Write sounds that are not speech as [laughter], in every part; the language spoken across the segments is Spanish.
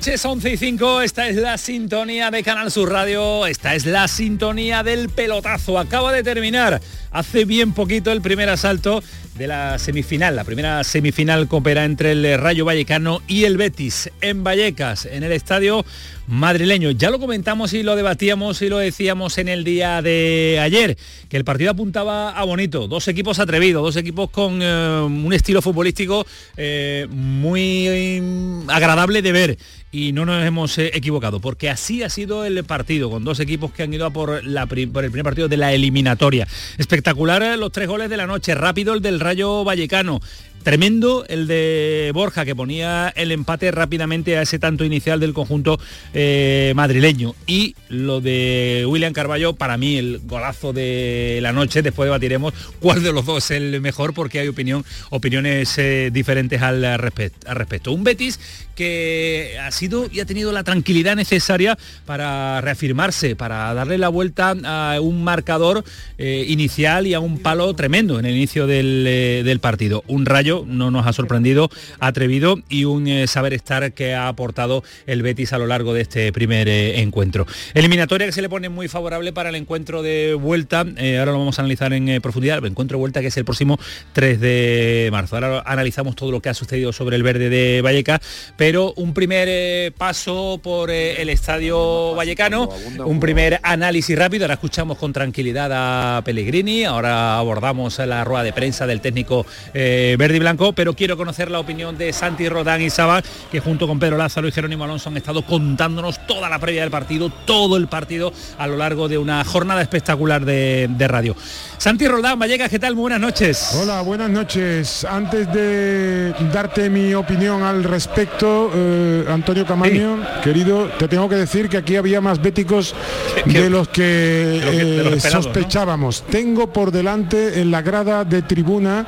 Noches, 11 y 5. Esta es la sintonía de Canal Sur Radio. Esta es la sintonía del pelotazo. Acaba de terminar hace bien poquito el primer asalto de la semifinal. La primera semifinal coopera entre el Rayo Vallecano y el Betis en Vallecas, en el estadio madrileño. Ya lo comentamos y lo debatíamos y lo decíamos en el día de ayer, que el partido apuntaba a bonito. Dos equipos atrevidos, dos equipos con eh, un estilo futbolístico eh, muy eh, agradable de ver y no nos hemos equivocado, porque así ha sido el partido, con dos equipos que han ido a por, la, por el primer partido de la eliminatoria. Espectacular los tres goles de la noche, rápido el del Rayo Vallecano, Tremendo el de Borja, que ponía el empate rápidamente a ese tanto inicial del conjunto eh, madrileño. Y lo de William Carballo, para mí el golazo de la noche, después debatiremos cuál de los dos es el mejor, porque hay opinión, opiniones eh, diferentes al, respecto. Un Betis que ha sido y ha tenido la tranquilidad necesaria para reafirmarse, para darle la vuelta a un marcador eh, inicial y a un palo tremendo en el inicio del partido. Un rayo no nos ha sorprendido, atrevido y un eh, saber estar que ha aportado el Betis a lo largo de este primer eh, encuentro. Eliminatoria que se le pone muy favorable para el encuentro de vuelta, eh, ahora lo vamos a analizar en profundidad, el encuentro de vuelta que es el próximo 3 de marzo. Ahora analizamos todo lo que ha sucedido sobre el verde de Valleca, pero un primer paso por el estadio vallecano, un primer análisis rápido, ahora escuchamos con tranquilidad a Pellegrini, ahora abordamos la rueda de prensa del técnico verde blanco, pero quiero conocer la opinión de Santi Rodán y Saba, que junto con Pedro Lázaro y Jerónimo Alonso han estado contándonos toda la previa del partido, todo el partido a lo largo de una jornada espectacular de, radio. Santi Rodán, Vallecas, ¿qué tal? Muy buenas noches. Hola, buenas noches. Antes de darte mi opinión al respecto, eh, Antonio Camaño, querido, te tengo que decir que aquí había más béticos [laughs] de los que, eh, sospechábamos. Tengo por delante en la grada de tribuna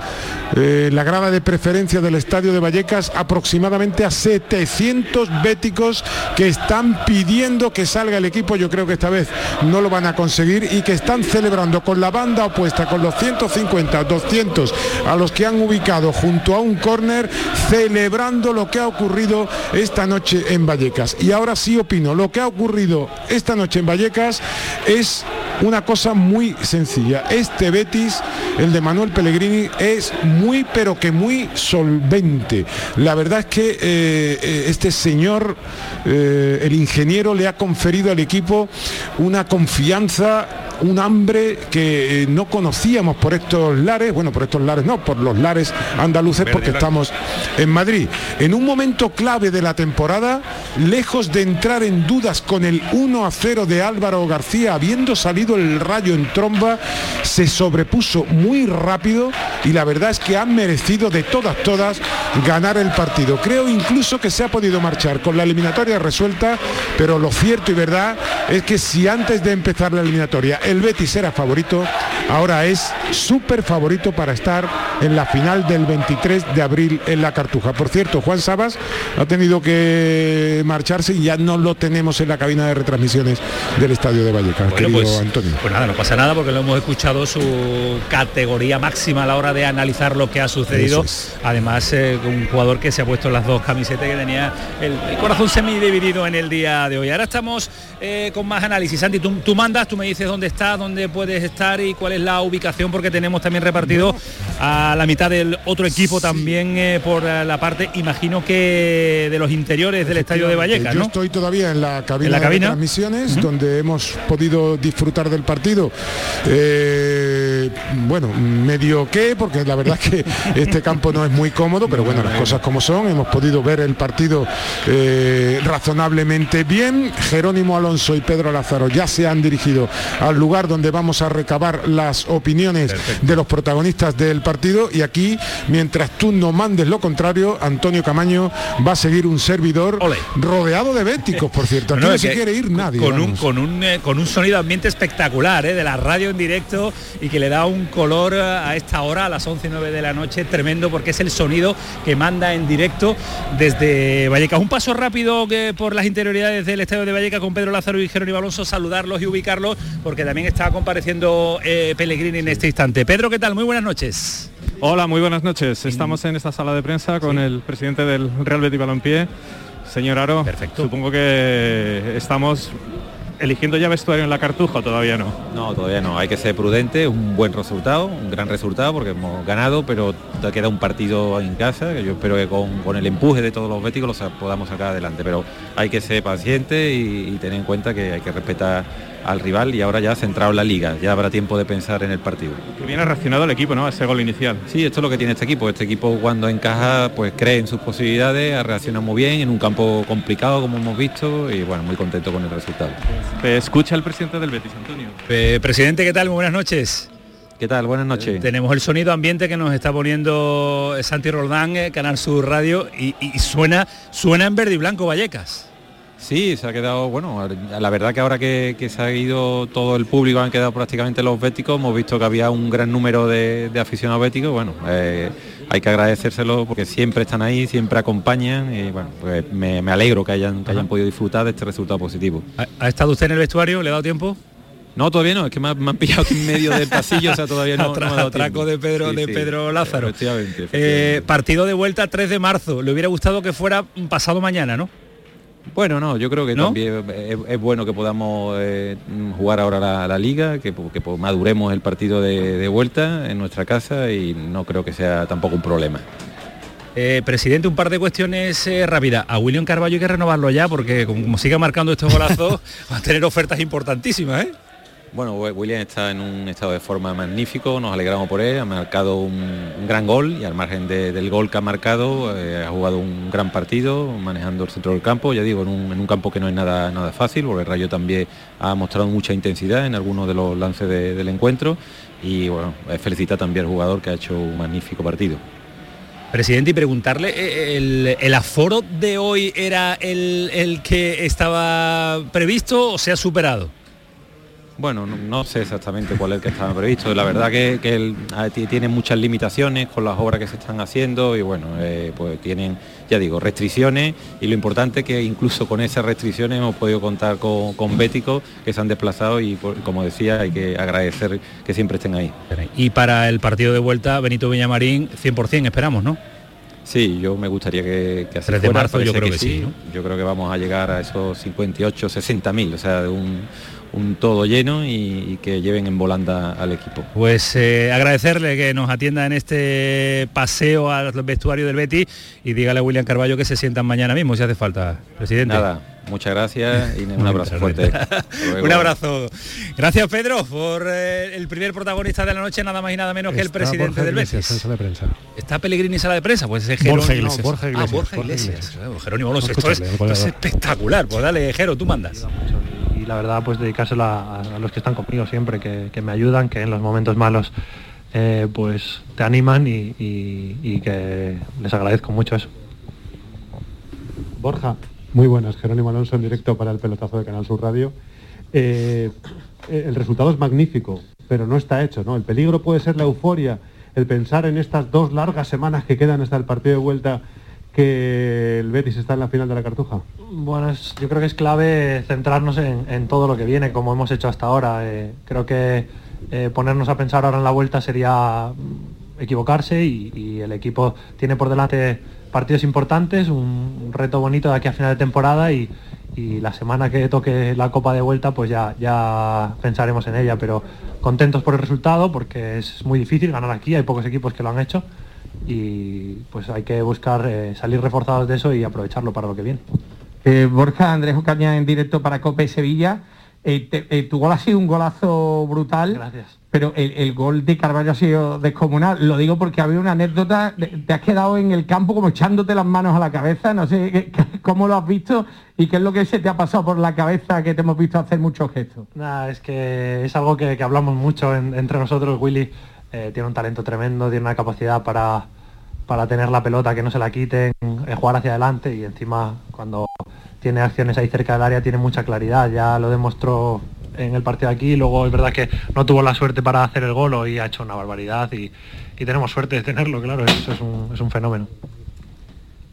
eh, la grada de preferencia del estadio de Vallecas aproximadamente a 700 béticos que están pidiendo que salga el equipo, yo creo que esta vez no lo van a conseguir y que están celebrando con la banda opuesta, con los 150, 200 a los que han ubicado junto a un córner, celebrando lo que ha ocurrido esta noche en Vallecas. Y ahora sí opino, lo que ha ocurrido esta noche en Vallecas es una cosa muy sencilla. Este Betis, el de Manuel Pellegrini, es muy pero que muy solvente. La verdad es que eh, eh, este señor, eh, el ingeniero, le ha conferido al equipo una confianza un hambre que no conocíamos por estos lares, bueno, por estos lares no, por los lares andaluces porque estamos en Madrid. En un momento clave de la temporada, lejos de entrar en dudas con el 1 a 0 de Álvaro García, habiendo salido el rayo en tromba, se sobrepuso muy rápido y la verdad es que han merecido de todas, todas ganar el partido. Creo incluso que se ha podido marchar con la eliminatoria resuelta, pero lo cierto y verdad es que si antes de empezar la eliminatoria el Betis era favorito, ahora es súper favorito para estar en la final del 23 de abril en la Cartuja. Por cierto, Juan Sabas ha tenido que marcharse y ya no lo tenemos en la cabina de retransmisiones del Estadio de Vallecas, querido pues, Antonio. Pues nada, no pasa nada porque lo hemos escuchado su categoría máxima a la hora de analizar lo que ha sucedido. Además, eh, un jugador que se ha puesto las dos camisetas que tenía el, corazón semi dividido en el día de hoy. Ahora estamos eh, con más análisis. Santi, tú, tú mandas, tú me dices dónde está, dónde puedes estar y cuál es la ubicación porque tenemos también repartido a la mitad del otro equipo también eh, por la parte, imagino que de los interiores del estadio de Vallecas. Yo estoy todavía en la cabina, de transmisiones donde hemos podido disfrutar del partido. Eh, eh, bueno, medio qué, porque la verdad es que este campo no es muy cómodo, pero bueno, las cosas como son, hemos podido ver el partido eh, razonablemente bien. Jerónimo Alonso y Pedro Lázaro ya se han dirigido al lugar donde vamos a recabar las opiniones de los protagonistas del partido y aquí, mientras tú no mandes lo contrario, Antonio Camaño va a seguir un servidor rodeado de béticos, por cierto. Aquí no, se quiere ir nadie. Con un, con un, eh, con un sonido ambiente espectacular, de la radio en directo y que le da un color a esta hora, a las 11 y 9 de la noche, tremendo porque es el sonido que manda en directo desde Vallecas. Un paso rápido que por las interioridades del estadio de Vallecas con Pedro Lázaro y Jerónimo Alonso, saludarlos y ubicarlos porque también está compareciendo eh, Pellegrini en este instante. Pedro, ¿qué tal? Muy buenas noches. Hola, muy buenas noches. Estamos en esta sala de prensa con el presidente del Real Betis Balompié, señor Aro. Perfecto. Supongo que estamos eligiendo ya vestuario en la cartuja todavía no? No, todavía no. Hay que ser prudente, un buen resultado, un gran resultado porque hemos ganado, pero te queda un partido en casa que yo espero que con, el empuje de todos los béticos lo podamos sacar adelante. Pero hay que ser paciente y tener en cuenta que hay que respetar al rival y ahora ya centrado en la liga, ya habrá tiempo de pensar en el partido. Que bien ha reaccionado el equipo, ¿no? A ese gol inicial. Sí, esto es lo que tiene este equipo. Este equipo cuando encaja, pues cree en sus posibilidades, ha reaccionado muy bien en un campo complicado como hemos visto y bueno, muy contento con el resultado. escucha el presidente del Betis, Antonio. presidente, ¿qué tal? Muy buenas noches. ¿Qué tal? Buenas noches. tenemos el sonido ambiente que nos está poniendo Santi Roldán, eh, Canal Sur Radio, y, y, suena, suena en verde y blanco Vallecas. Sí, se ha quedado, bueno, la verdad que ahora que, se ha ido todo el público, han quedado prácticamente los béticos, hemos visto que había un gran número de, aficionados béticos, bueno, eh, hay que agradecérselo porque siempre están ahí, siempre acompañan y bueno, pues me, alegro que hayan, que hayan podido disfrutar de este resultado positivo. ¿Ha, estado usted en el vestuario? ¿Le ha dado tiempo? No, todavía no, es que me, han pillado aquí en medio del pasillo, o sea, todavía no. atraco de Pedro, de Pedro Lázaro. Efectivamente, eh, partido de vuelta 3 de marzo. Le hubiera gustado que fuera pasado mañana, ¿no? Bueno, no, yo creo que también es, bueno que podamos eh, jugar ahora la, liga, que, maduremos el partido de, vuelta en nuestra casa y no creo que sea tampoco un problema. Eh, presidente, un par de cuestiones eh, rápidas. A William Carballo hay que renovarlo ya porque como siga marcando estos golazos [laughs] va a tener ofertas importantísimas. ¿eh? Bueno, William está en un estado de forma magnífico, nos alegramos por él, ha marcado un, gran gol y al margen del gol que ha marcado eh, ha jugado un gran partido manejando el centro del campo, ya digo, en un, campo que no es nada, nada fácil, porque el Rayo también ha mostrado mucha intensidad en algunos de los lances del encuentro y bueno, eh, felicita también al jugador que ha hecho un magnífico partido. Presidente, y preguntarle, eh, ¿el, aforo de hoy era el, el que estaba previsto o se ha superado? Bueno, no, sé exactamente cuál es el que estaba previsto. La verdad que, que tiene muchas limitaciones con las obras que se están haciendo y bueno, eh, pues tienen, ya digo, restricciones y lo importante es que incluso con esas restricciones hemos podido contar con, béticos que se han desplazado y como decía hay que agradecer que siempre estén ahí. Y para el partido de vuelta, Benito Villamarín, 100% esperamos, ¿no? Sí, yo me gustaría que, que 3 de marzo yo creo que, sí. Yo creo que vamos a llegar a esos 58, 60 mil, o sea, de un, un todo lleno y, que lleven en volanda al equipo. Pues eh, agradecerle que nos atienda en este paseo al vestuario del Betty y dígale a William Carballo que se sientan mañana mismo si hace falta, presidente. Nada, muchas gracias y [laughs] un abrazo fuerte. [laughs] un abrazo. Gracias Pedro por eh, el primer protagonista de la noche, nada más y nada menos que el presidente del Betis. sala de prensa. Está Pellegrini en sala de prensa, pues es Jerónimo. Borja Iglesias. Borja Iglesias. Ah, Borja Iglesias. Jerónimo esto, es, espectacular. Pues dale, Jero, tú mandas y la verdad pues dedicárselo a, los que están conmigo siempre, que, me ayudan, que en los momentos malos eh, pues te animan y, que les agradezco mucho eso. Borja, muy buenas, Jerónimo Alonso en directo para el pelotazo de Canal Sur Radio. Eh, el resultado es magnífico, pero no está hecho, ¿no? El peligro puede ser la euforia, el pensar en estas dos largas semanas que quedan hasta el partido de vuelta que el Betis está en la final de la Cartuja? Bueno, yo creo que es clave centrarnos en, todo lo que viene, como hemos hecho hasta ahora. Eh, creo que eh, ponernos a pensar ahora en la vuelta sería mm, equivocarse y, el equipo tiene por delante partidos importantes, un, reto bonito de aquí a final de temporada y, la semana que toque la Copa de Vuelta pues ya, ya pensaremos en ella, pero contentos por el resultado porque es muy difícil ganar aquí, hay pocos equipos que lo han hecho y pues hay que buscar eh, salir reforzados de eso y aprovecharlo para lo que viene. Eh, Borja, Andrés Ocaña en directo para Cope Sevilla. Eh, tu gol ha sido un golazo brutal. Gracias. pero el, gol de Carvalho ha sido descomunal. Lo digo porque había una anécdota, te has quedado en el campo como echándote las manos a la cabeza, no sé cómo lo has visto y qué es lo que se te ha pasado por la cabeza que te hemos visto hacer muchos gestos. Nada, es que es algo que, hablamos mucho entre nosotros, Willy. Eh, tiene un talento tremendo, tiene una capacidad para, para tener la pelota, que no se la quiten, eh, jugar hacia adelante y encima cuando tiene acciones ahí cerca del área tiene mucha claridad, ya lo demostró en el partido aquí, luego es verdad que no tuvo la suerte para hacer el gol y ha hecho una barbaridad y, tenemos suerte de tenerlo, claro, eso es un, es un fenómeno.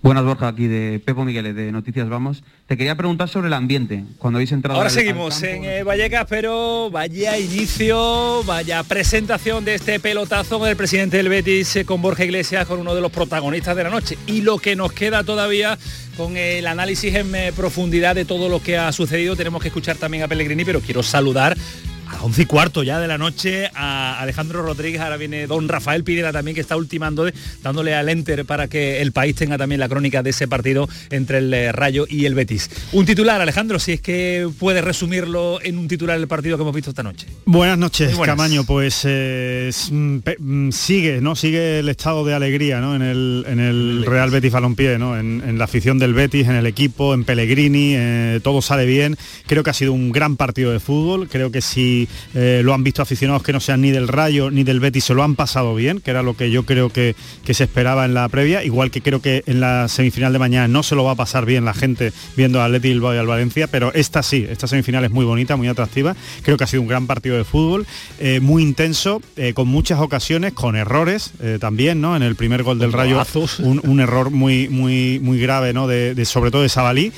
Buenas Borja, aquí de Pepo Migueles de Noticias Vamos. Te quería preguntar sobre el ambiente, cuando habéis entrado... Ahora seguimos en eh, Vallecas, pero vaya inicio, vaya presentación de este pelotazo del presidente del Betis eh, con Borja Iglesias, con uno de los protagonistas de la noche. Y lo que nos queda todavía con el análisis en eh, profundidad de todo lo que ha sucedido, tenemos que escuchar también a Pellegrini, pero quiero saludar a las 11 y cuarto ya de la noche a Alejandro Rodríguez, ahora viene don Rafael Pineda también que está ultimando, dándole al enter para que el país tenga también la crónica de ese partido entre el eh, Rayo y el Betis. Un titular, Alejandro, si es que puede resumirlo en un titular del partido que hemos visto esta noche. Buenas noches, Camaño, pues eh, mm, mm, sigue, ¿no? Sigue el estado de alegría ¿no? en el, en el Real Betis Balompié, ¿no? En, la afición del Betis, en el equipo, en Pellegrini, eh, todo sale bien. Creo que ha sido un gran partido de fútbol, creo que si eh, lo han visto aficionados que no sean ni del Rayo ni del Betis, se lo han pasado bien, que era lo que yo creo que, se esperaba en la previa, igual que creo que en la semifinal de mañana no se lo va a pasar bien la gente viendo al Betis Bilbao y al Valencia, pero esta sí, esta semifinal es muy bonita, muy atractiva, creo que ha sido un gran partido de fútbol, eh, muy intenso, eh, con muchas ocasiones, con errores también, ¿no? En el primer gol del Rayo, un, error muy, muy, muy grave, ¿no? De, sobre todo de Sabalí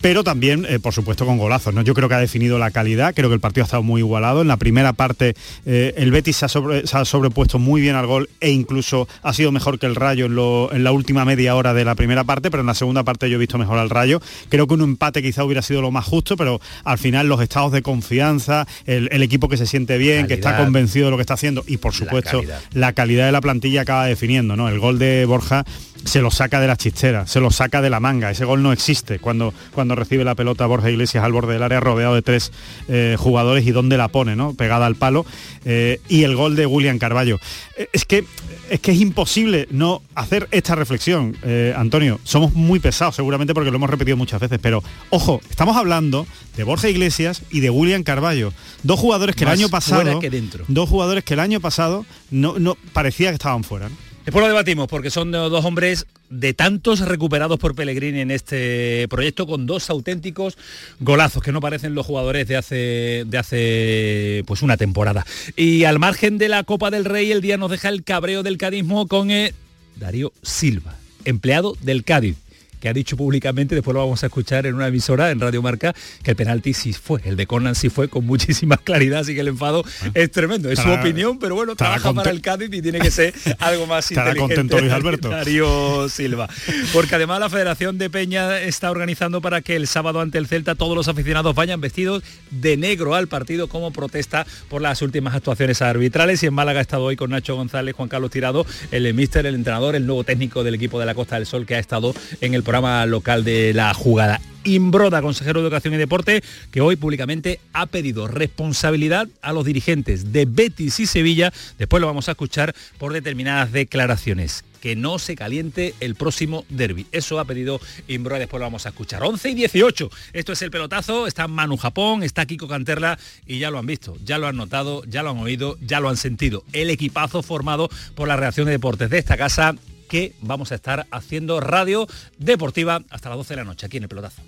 pero también, eh, por supuesto, con golazos. ¿no? Yo creo que ha definido la calidad, creo que el partido ha estado muy igualado. En la primera parte eh, el Betis se ha, sobrepuesto muy bien al gol e incluso ha sido mejor que el Rayo en, la última media hora de la primera parte, pero en la segunda parte yo he visto mejor al Rayo. Creo que un empate quizá hubiera sido lo más justo, pero al final los estados de confianza, el, equipo que se siente bien, que está convencido de lo que está haciendo y por supuesto la calidad, de la plantilla acaba definiendo. ¿no? El gol de Borja se lo saca de la chistera, se lo saca de la manga. Ese gol no existe cuando, cuando recibe la pelota Borja Iglesias al borde del área rodeado de tres eh, jugadores y dónde la pone, ¿no? Pegada al palo. Eh, y el gol de William Carballo. Eh, es que es que es imposible no hacer esta reflexión, Antonio. Somos muy pesados, seguramente porque lo hemos repetido muchas veces, pero ojo, estamos hablando de Borja Iglesias y de William Carballo. Dos jugadores que el año pasado. Que dentro. Dos jugadores que el año pasado no, no parecía que estaban fuera. Después lo debatimos porque son dos hombres de tantos recuperados por Pellegrini en este proyecto con dos auténticos golazos que no parecen los jugadores de hace de hace pues una temporada. Y al margen de la Copa del Rey el día nos deja el cabreo del cadismo con eh, Darío Silva, empleado del Cádiz que ha dicho públicamente, después lo vamos a escuchar en una emisora, en Radio Marca, que el penalti sí fue, el de Conan sí fue con muchísima [laughs] claridad, así que el enfado es tremendo. Es su opinión, pero bueno, trabaja para el Cádiz y tiene que ser algo más [laughs] Estará contento Luis Alberto. [laughs] Darío Silva. Porque además la Federación de Peña está organizando para que el sábado ante el Celta todos los aficionados vayan vestidos de negro al partido como protesta por las últimas actuaciones arbitrales. Y en Málaga ha estado hoy con Nacho González, Juan Carlos Tirado, el mister, el entrenador, el nuevo técnico del equipo de la Costa del Sol que ha estado en el programa local de la jugada. Imbroda, consejero de Educación y Deporte, que hoy públicamente ha pedido responsabilidad a los dirigentes de Betis y Sevilla, después lo vamos a escuchar por determinadas declaraciones que no se caliente el próximo derby. Eso ha pedido Imbroda, después lo vamos a escuchar. 11 y 18. Esto es el pelotazo, está Manu Japón, está Kiko Canterla y ya lo han visto, ya lo han notado, ya lo han oído, ya lo han sentido. El equipazo formado por la reacción de deportes de esta casa que vamos a estar haciendo radio deportiva hasta las 12 de la noche aquí en el pelotazo.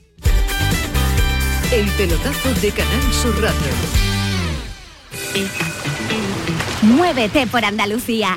El pelotazo de Canal Sur Radio. Muévete por Andalucía.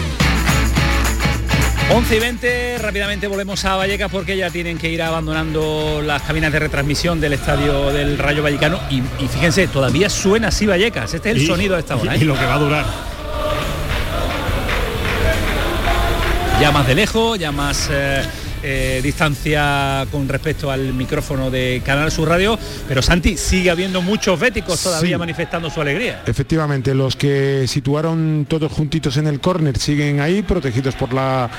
11 y 20, rápidamente volvemos a Vallecas porque ya tienen que ir abandonando las cabinas de retransmisión del estadio del Rayo Vallecano y, y fíjense, todavía suena así Vallecas, este es el Y- sonido de esta hora. y ¿eh? lo que va a durar. Ya más de lejos, ya más eh, eh, distancia con respecto al micrófono de Canal Sur Radio, pero Santi, sigue habiendo muchos béticos todavía Sí. manifestando su alegría. Efectivamente, los que situaron todos juntitos en el córner siguen ahí, protegidos por la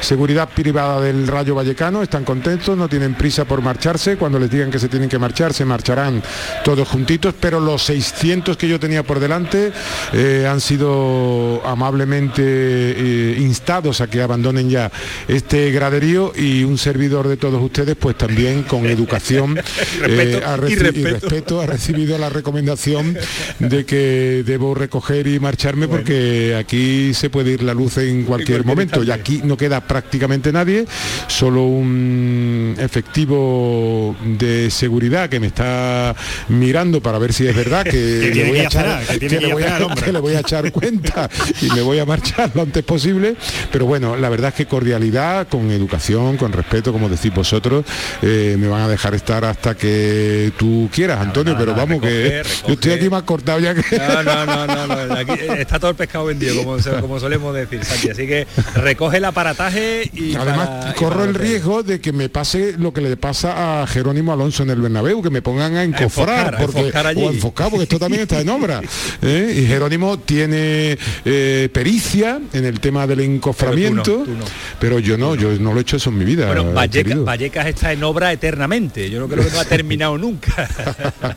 seguridad privada del Rayo Vallecano, están contentos, no tienen prisa por marcharse, cuando les digan que se tienen que marchar, se marcharán todos juntitos, pero los 600 que yo tenía por delante eh, han sido amablemente eh, instados a que abandonen ya este graderío y un servidor de todos ustedes, pues también con educación [laughs] Y respeto, eh, ha y y respeto. ha recibido la recomendación de que debo recoger y marcharme porque aquí se puede ir la luz en cualquier momento y aquí no queda prácticamente nadie, solo un efectivo de seguridad que me está mirando para ver si es verdad que, le voy a echar- le voy a- que le voy a echar cuenta y me voy a marchar lo antes posible, pero bueno, la verdad es que cordialidad, con educación, con respeto, como decís vosotros, eh, me van a dejar estar hasta que tú quieras, Antonio, pero vamos que recoge, yo estoy aquí más cortado ya que... No, no, no, no, no, aquí está todo el pescado vendido, como, como solemos decir, Santi. Así que recoge el aparataje y Además, para- corro el riesgo de que me pase lo que le pasa a Jerónimo Alonso en el Bernabéu, que me pongan a encofrar enfocar, a porque, enfocar allí. o a enfocar, porque esto también está en obra. [laughs] ¿eh? Y Jerónimo tiene eh, pericia en el tema del encoframiento, Pero tú no, tú no. pero yo no, yo no lo he hecho eso en mi vida. Bueno, Vallecas, querido. Vallecas está en obra eternamente. Yo no creo que no ha terminado nunca. [laughs]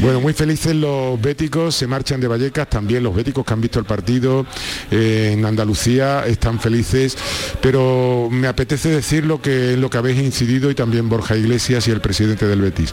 Bueno, muy felices los béticos, se marchan de Vallecas, también los béticos que han visto el partido eh, en Andalucía están felices, pero me apetece decir lo que, lo que habéis incidido y también Borja Iglesias y el presidente del Betis.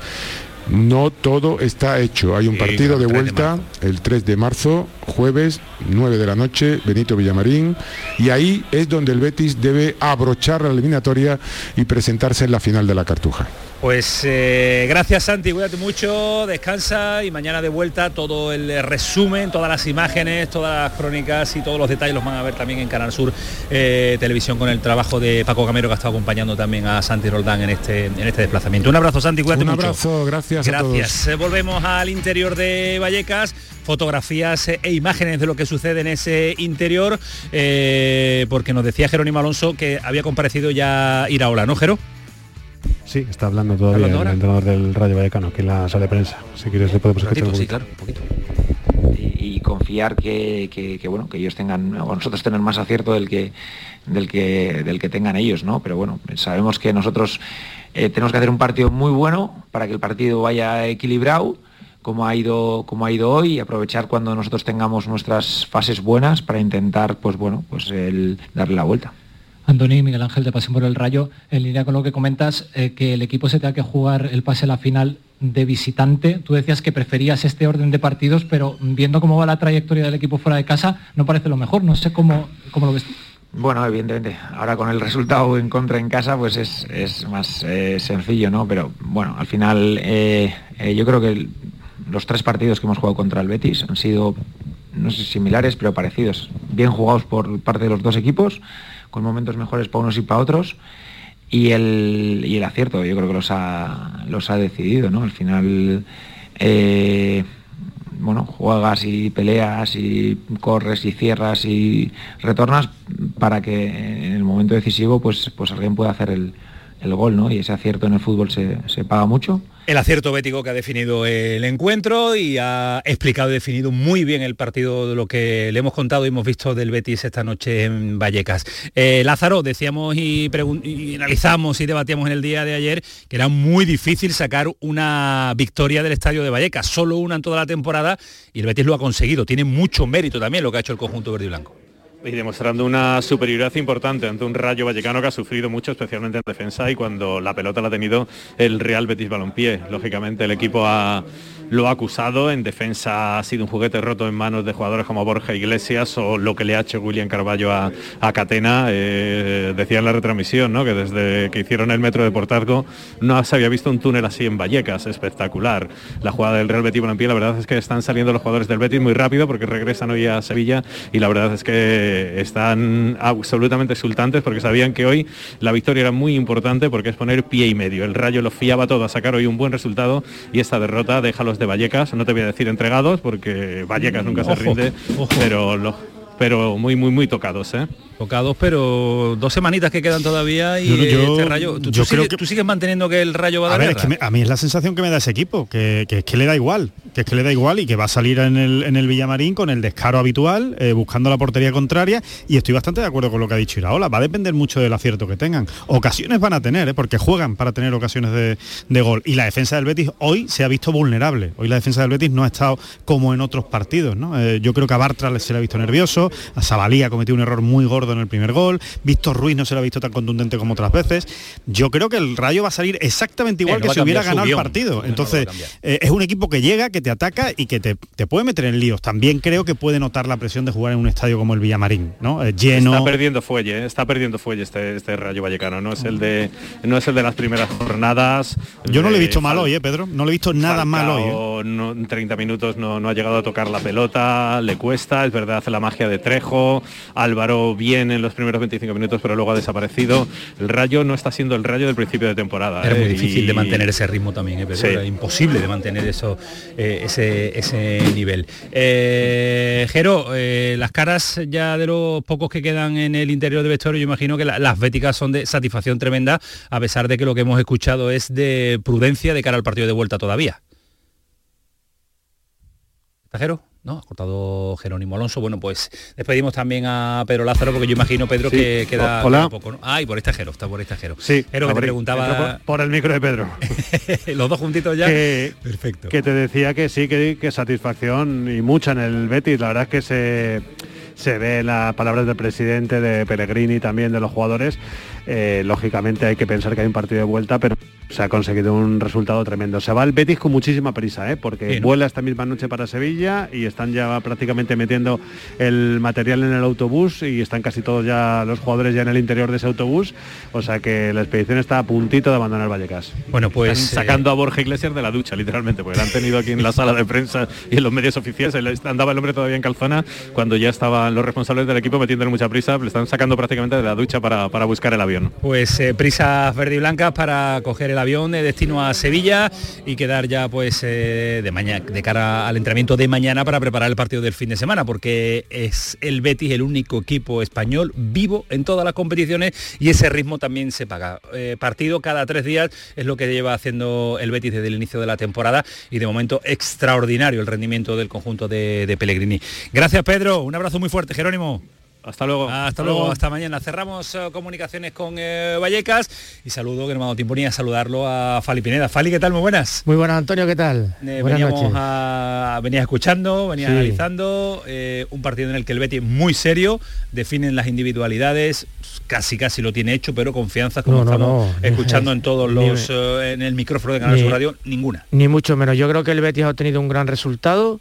No todo está hecho. Hay un Sí, partido de el 3 de vuelta el 3 de marzo, jueves, 9 de la noche, Benito Villamarín, y ahí es donde el Betis debe abrochar la eliminatoria y presentarse en la final de la Cartuja. Pues eh, gracias Santi, cuídate mucho, descansa y mañana de vuelta todo el resumen, todas las imágenes, todas las crónicas y todos los detalles los van a ver también en Canal Sur eh, Televisión con el trabajo de Paco Camero que ha estado acompañando también a Santi Roldán en este, en este desplazamiento. Un abrazo Santi, cuídate Un mucho. abrazo, gracias, a todos. Gracias. Eh, Volvemos al interior de Vallecas, fotografías e imágenes de lo que sucede en ese interior, eh, porque nos decía Jerónimo Alonso que había comparecido ya Iraola, ¿no, Jero? Sí, está hablando todavía ¿Hablando el entrenador del Rayo Vallecano, aquí en la sala de prensa. Si quieres le podemos escuchar un poquito. un poquito. Y, y confiar que, que- que, bueno que ellos tengan o nosotros tener más acierto del que del que del que tengan ellos, ¿no? Pero bueno, sabemos que nosotros eh, tenemos que hacer un partido muy bueno para que el partido vaya equilibrado como ha ido como ha ido hoy y aprovechar cuando nosotros tengamos nuestras fases buenas para intentar pues bueno pues el darle la vuelta. Antoni Miguel Ángel de Pasión por el Rayo, en línea con lo que comentas, eh, que el equipo se tenga que jugar el pase a la final de visitante. Tú decías que preferías este orden de partidos, pero viendo cómo va la trayectoria del equipo fuera de casa, no parece lo mejor. No sé cómo, cómo lo ves. Bueno, evidentemente, ahora con el resultado en contra en casa, pues es, más eh, sencillo, ¿no? Pero bueno, al final eh, yo creo que los tres partidos que hemos jugado contra el Betis han sido, no sé, similares, pero parecidos. Bien jugados por parte de los dos equipos, con momentos mejores para unos y para otros. Y el, y el acierto, yo creo que los ha, los ha decidido, ¿no? Al final bueno, juegas y peleas y corres y cierras y retornas para que en el momento decisivo pues, pues alguien pueda hacer el, el gol, ¿no? Y ese acierto en el fútbol se, se paga mucho el acierto bético que ha definido el encuentro y ha explicado y definido muy bien el partido de lo que le hemos contado y hemos visto del Betis esta noche en Vallecas. Eh, Lázaro, decíamos y, y, analizamos y debatíamos en el día de ayer que era muy difícil sacar una victoria del estadio de Vallecas, solo una en toda la temporada y el Betis lo ha conseguido. Tiene mucho mérito también lo que ha hecho el conjunto verde y blanco y demostrando una superioridad importante ante un Rayo Vallecano que ha sufrido mucho, especialmente en defensa y cuando la pelota la ha tenido el Real Betis Balompié. Lógicamente el equipo ha lo ha acusado, en defensa ha sido un juguete roto en manos de jugadores como Borja Iglesias o lo que le ha hecho William Carballo a, Catena, eh, decía en la retransmisión, ¿no? que desde que hicieron el metro de Portazgo no se había visto un túnel así en Vallecas, espectacular. La jugada del Real Betis Balompié, la verdad es que están saliendo los jugadores del Betis muy rápido porque regresan hoy a Sevilla y la verdad es que están absolutamente exultantes porque sabían que hoy la victoria era muy importante porque es poner pie y medio. El Rayo lo fiaba todo a sacar hoy un buen resultado y esta derrota deja los de Vallecas, no te voy a decir entregados porque Vallecas nunca se rinde, pero los pero muy, muy, muy tocados, ¿eh? Tocados, pero dos semanitas que quedan todavía y este rayo. ¿Tú, yo creo que... ¿Tú, sigues manteniendo que el rayo va a dar A ver, es que a mí es la sensación que me da ese equipo, que, es que le da igual, que es que le da igual y que va a salir en el, en el Villamarín con el descaro habitual, eh, buscando la portería contraria, y estoy bastante de acuerdo con lo que ha dicho Iraola. Va a depender mucho del acierto que tengan. Ocasiones van a tener, ¿eh? porque juegan para tener ocasiones de, gol. Y la defensa del Betis hoy se ha visto vulnerable. Hoy la defensa del Betis no ha estado como en otros partidos. ¿no? Eh, yo creo que a Bartra se le ha visto nervioso, a Sabalí ha cometido un error muy gordo en el primer gol, Víctor Ruiz no se lo ha visto tan contundente como otras veces. Yo creo que el Rayo va a salir exactamente igual que si hubiera ganado el partido. Entonces, eh, es un equipo que llega, que te ataca y que te, puede meter en líos. También creo que puede notar la presión de jugar en un estadio como el Villamarín, ¿no? Eh, lleno. Está perdiendo fuelle, eh, está perdiendo fuelle este, este Rayo Vallecano, no es el de no es el de las primeras jornadas. Yo no le he visto mal hoy, Pedro, no le he visto nada mal hoy. en 30 minutos no, no ha llegado a tocar la pelota, le cuesta, es verdad, hace la magia de Trejo, Álvaro bien en los primeros 25 minutos, pero luego ha desaparecido. El Rayo no está siendo el Rayo del principio de temporada. Era muy ¿eh? difícil de mantener ese ritmo también, ¿eh? era imposible de mantener eso, eh, ese, ese nivel. Jero, las caras ya de los pocos que quedan en el interior del vestuario, yo imagino que las béticas son de satisfacción tremenda, a pesar de que lo que hemos escuchado es de prudencia de cara al partido de vuelta todavía. Jero? ¿No? Ha cortado Jerónimo Alonso. Bueno, pues despedimos también a Pedro Lázaro, porque yo imagino, Pedro, que queda, Hola. poco. ¿no? Ay, por este Jero, está por este Jero. Sí, Jero, que te preguntaba... Por, el micro de Pedro. [laughs] Los dos juntitos ya. Perfecto. Que te decía que sí, que, que satisfacción y mucha en el Betis. La verdad es que se se ve las palabras del presidente, de Pellegrini, también de los jugadores. Eh, lógicamente hay que pensar que hay un partido de vuelta, pero se ha conseguido un resultado tremendo. Se va el Betis con muchísima prisa, ¿eh? porque vuela esta misma noche para Sevilla y están ya prácticamente metiendo el material en el autobús y están casi todos ya los jugadores ya en el interior de ese autobús. O sea que la expedición está a puntito de abandonar Vallecas. Bueno, pues sacando a Borja Iglesias de la ducha, literalmente, porque lo han tenido aquí en la sala de prensa y en los medios oficiales. Andaba el hombre todavía en calzona cuando ya estaban los responsables del equipo metiéndole mucha prisa. Le están sacando prácticamente de la ducha para, para buscar el avión. Pues eh, prisas verde y blancas para coger el avión de destino a Sevilla y quedar ya pues eh, de mañana de cara al entrenamiento de mañana para preparar el partido del fin de semana porque es el Betis el único equipo español vivo en todas las competiciones y ese ritmo también se paga. Eh, partido cada tres días es lo que lleva haciendo el Betis desde el inicio de la temporada y de momento extraordinario el rendimiento del conjunto de, de Pellegrini. Gracias Pedro. Un abrazo muy fuerte Jerónimo hasta luego. Hasta, luego, hasta mañana. Cerramos eh, comunicaciones con eh, Vallecas y saludo, que no me ha dado tiempo ni a saludarlo a Fali Pineda. Fali, ¿qué tal? Muy buenas. Muy buenas, Antonio, ¿qué tal? Eh, veníamos a, venía escuchando, venía analizando un partido en el que el Betis muy serio, definen las individualidades, casi casi lo tiene hecho, pero confianza, como estamos escuchando en todos los, en el micrófono de Canal Sur Radio, ninguna. Ni mucho menos. Yo creo que el Betis ha obtenido un gran resultado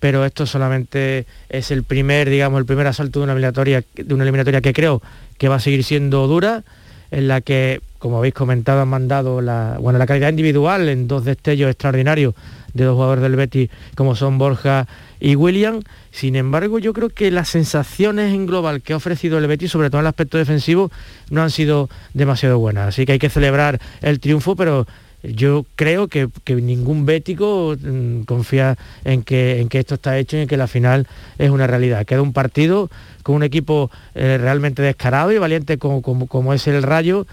pero esto solamente es el primer, digamos, el primer asalto de una eliminatoria, de una eliminatoria que creo que va a seguir siendo dura, en la que, como habéis comentado, han mandado la, bueno, la calidad individual en dos destellos extraordinarios de dos jugadores del Betis como son Borja y William. Sin embargo, yo creo que las sensaciones en global que ha ofrecido el Betis, sobre todo en el aspecto defensivo, no han sido demasiado buenas. Así que hay que celebrar el triunfo, pero yo creo que, ningún bético mm, confía en que, en que esto está hecho y en que la final es una realidad. Queda un partido con un equipo eh, realmente descarado y valiente como, como, es el Rayo,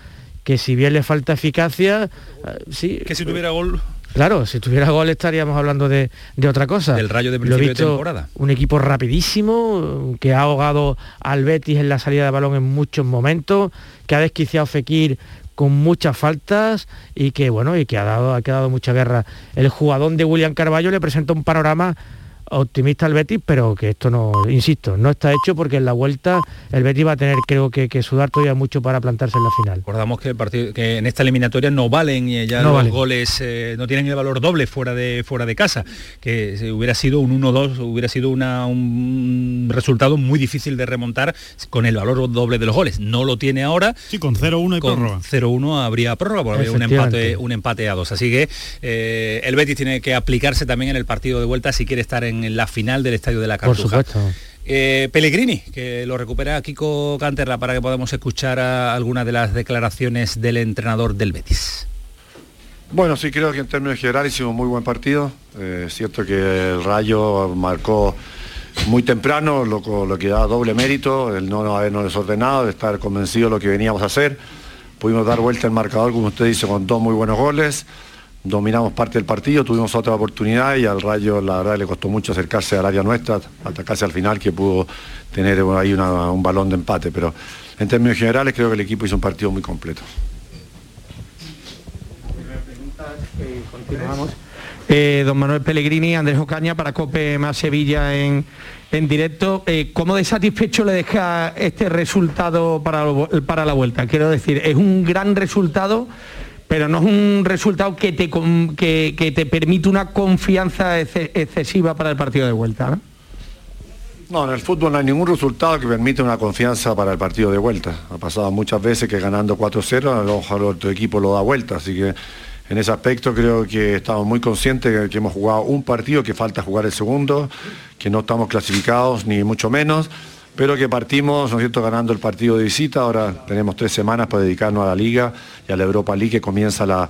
que si bien le falta eficacia, eh, sí. Que si tuviera gol Claro, si tuviera gol estaríamos hablando de, otra cosa. Del rayo de principio de temporada. Un equipo rapidísimo, que ha ahogado al Betis en la salida de balón en muchos momentos, que ha desquiciado Fekir con muchas faltas y que bueno y que ha dado ha quedado mucha guerra. El jugador de William Carballo le presenta un panorama optimista al Betis, pero que esto no, insisto, no está hecho porque en la vuelta el Betis va a tener, creo que, que sudar todavía mucho para plantarse en la final. Recordamos que, el partido, que en esta eliminatoria no valen y ya los goles, eh, no tienen el valor doble fuera de, fuera de casa, que si hubiera sido un 1-2, hubiera sido una, un resultado muy difícil de remontar con el valor doble de los goles. No lo tiene ahora. Sí, con 0-1 y con prórroga. 0-1 habría prórroga, porque había un empate, un empate a dos. Así que eh, el Betis tiene que aplicarse también en el partido de vuelta si quiere estar en en la final del Estadio de la Cartuja. Por supuesto. Eh, Pellegrini, que lo recupera Kiko Canterla para que podamos escuchar algunas de las declaraciones del entrenador del Betis. Bueno, sí creo que en términos generales hicimos un muy buen partido. Eh, es cierto que el Rayo marcó muy temprano, lo, lo que da doble mérito, el no habernos desordenado, de estar convencido de lo que veníamos a hacer. Pudimos dar vuelta el marcador, como usted dice, con dos muy buenos goles dominamos parte del partido, tuvimos otra oportunidad y al Rayo la verdad le costó mucho acercarse al área nuestra, hasta casi al final que pudo tener ahí un balón de empate, pero en términos generales creo que el equipo hizo un partido muy completo. Eh, don Manuel Pellegrini, Andrés Ocaña para Cope más Sevilla en, directo. Eh, ¿Cómo de satisfecho le deja este resultado para, para la vuelta? Quiero decir, es un gran resultado pero no es un resultado que te, que, te permite una confianza excesiva para el partido de vuelta. ¿no? en el fútbol no hay ningún resultado que permita una confianza para el partido de vuelta. Ha pasado muchas veces que ganando 4-0, ojalá otro equipo lo da vuelta, así que en ese aspecto creo que estamos muy conscientes de que hemos jugado un partido, que falta jugar el segundo, que no estamos clasificados ni mucho menos pero que partimos, ¿no es cierto?, ganando el partido de visita. Ahora tenemos tres semanas para dedicarnos a la Liga y a la Europa League que comienza la,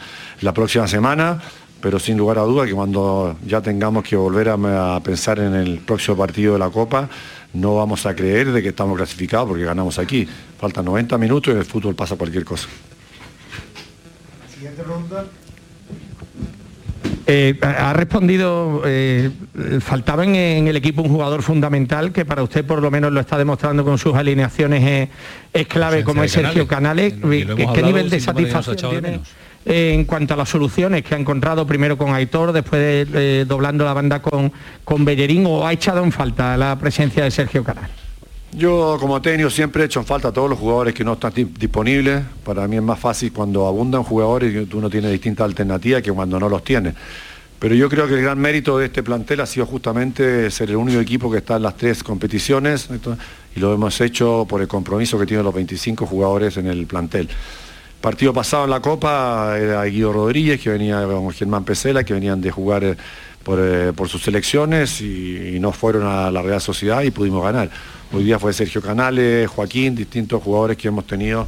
próxima semana. Pero sin lugar a duda que cuando ya tengamos que volver a, pensar en el próximo partido de la Copa, no vamos a creer de que estamos clasificados porque ganamos aquí. Faltan 90 minutos y en el fútbol pasa cualquier cosa. Eh, ha respondido, eh, faltaba en, el equipo un jugador fundamental que para usted por lo menos lo está demostrando con sus alineaciones es, clave como es Sergio Canales. ¿Qué, nivel de satisfacción tiene en cuanto a las soluciones que ha encontrado primero con Aitor, después de, doblando la banda con, con Bellerín o ha echado en falta la presencia de Sergio Canales? Yo como técnico siempre he hecho en falta a todos los jugadores que no están disponibles. Para mí es más fácil cuando abundan jugadores y tú no tienes distintas alternativas que cuando no los tienes. Pero yo creo que el gran mérito de este plantel ha sido justamente ser el único equipo que está en las tres competiciones y lo hemos hecho por el compromiso que tienen los 25 jugadores en el plantel. Partido pasado en la Copa era Guido Rodríguez, que venía con Germán Pesela, que venían de jugar eh, eh, por, sus selecciones y no fueron a la Real Sociedad y pudimos ganar. Hoy día fue Sergio Canales, Joaquín, distintos jugadores que hemos tenido,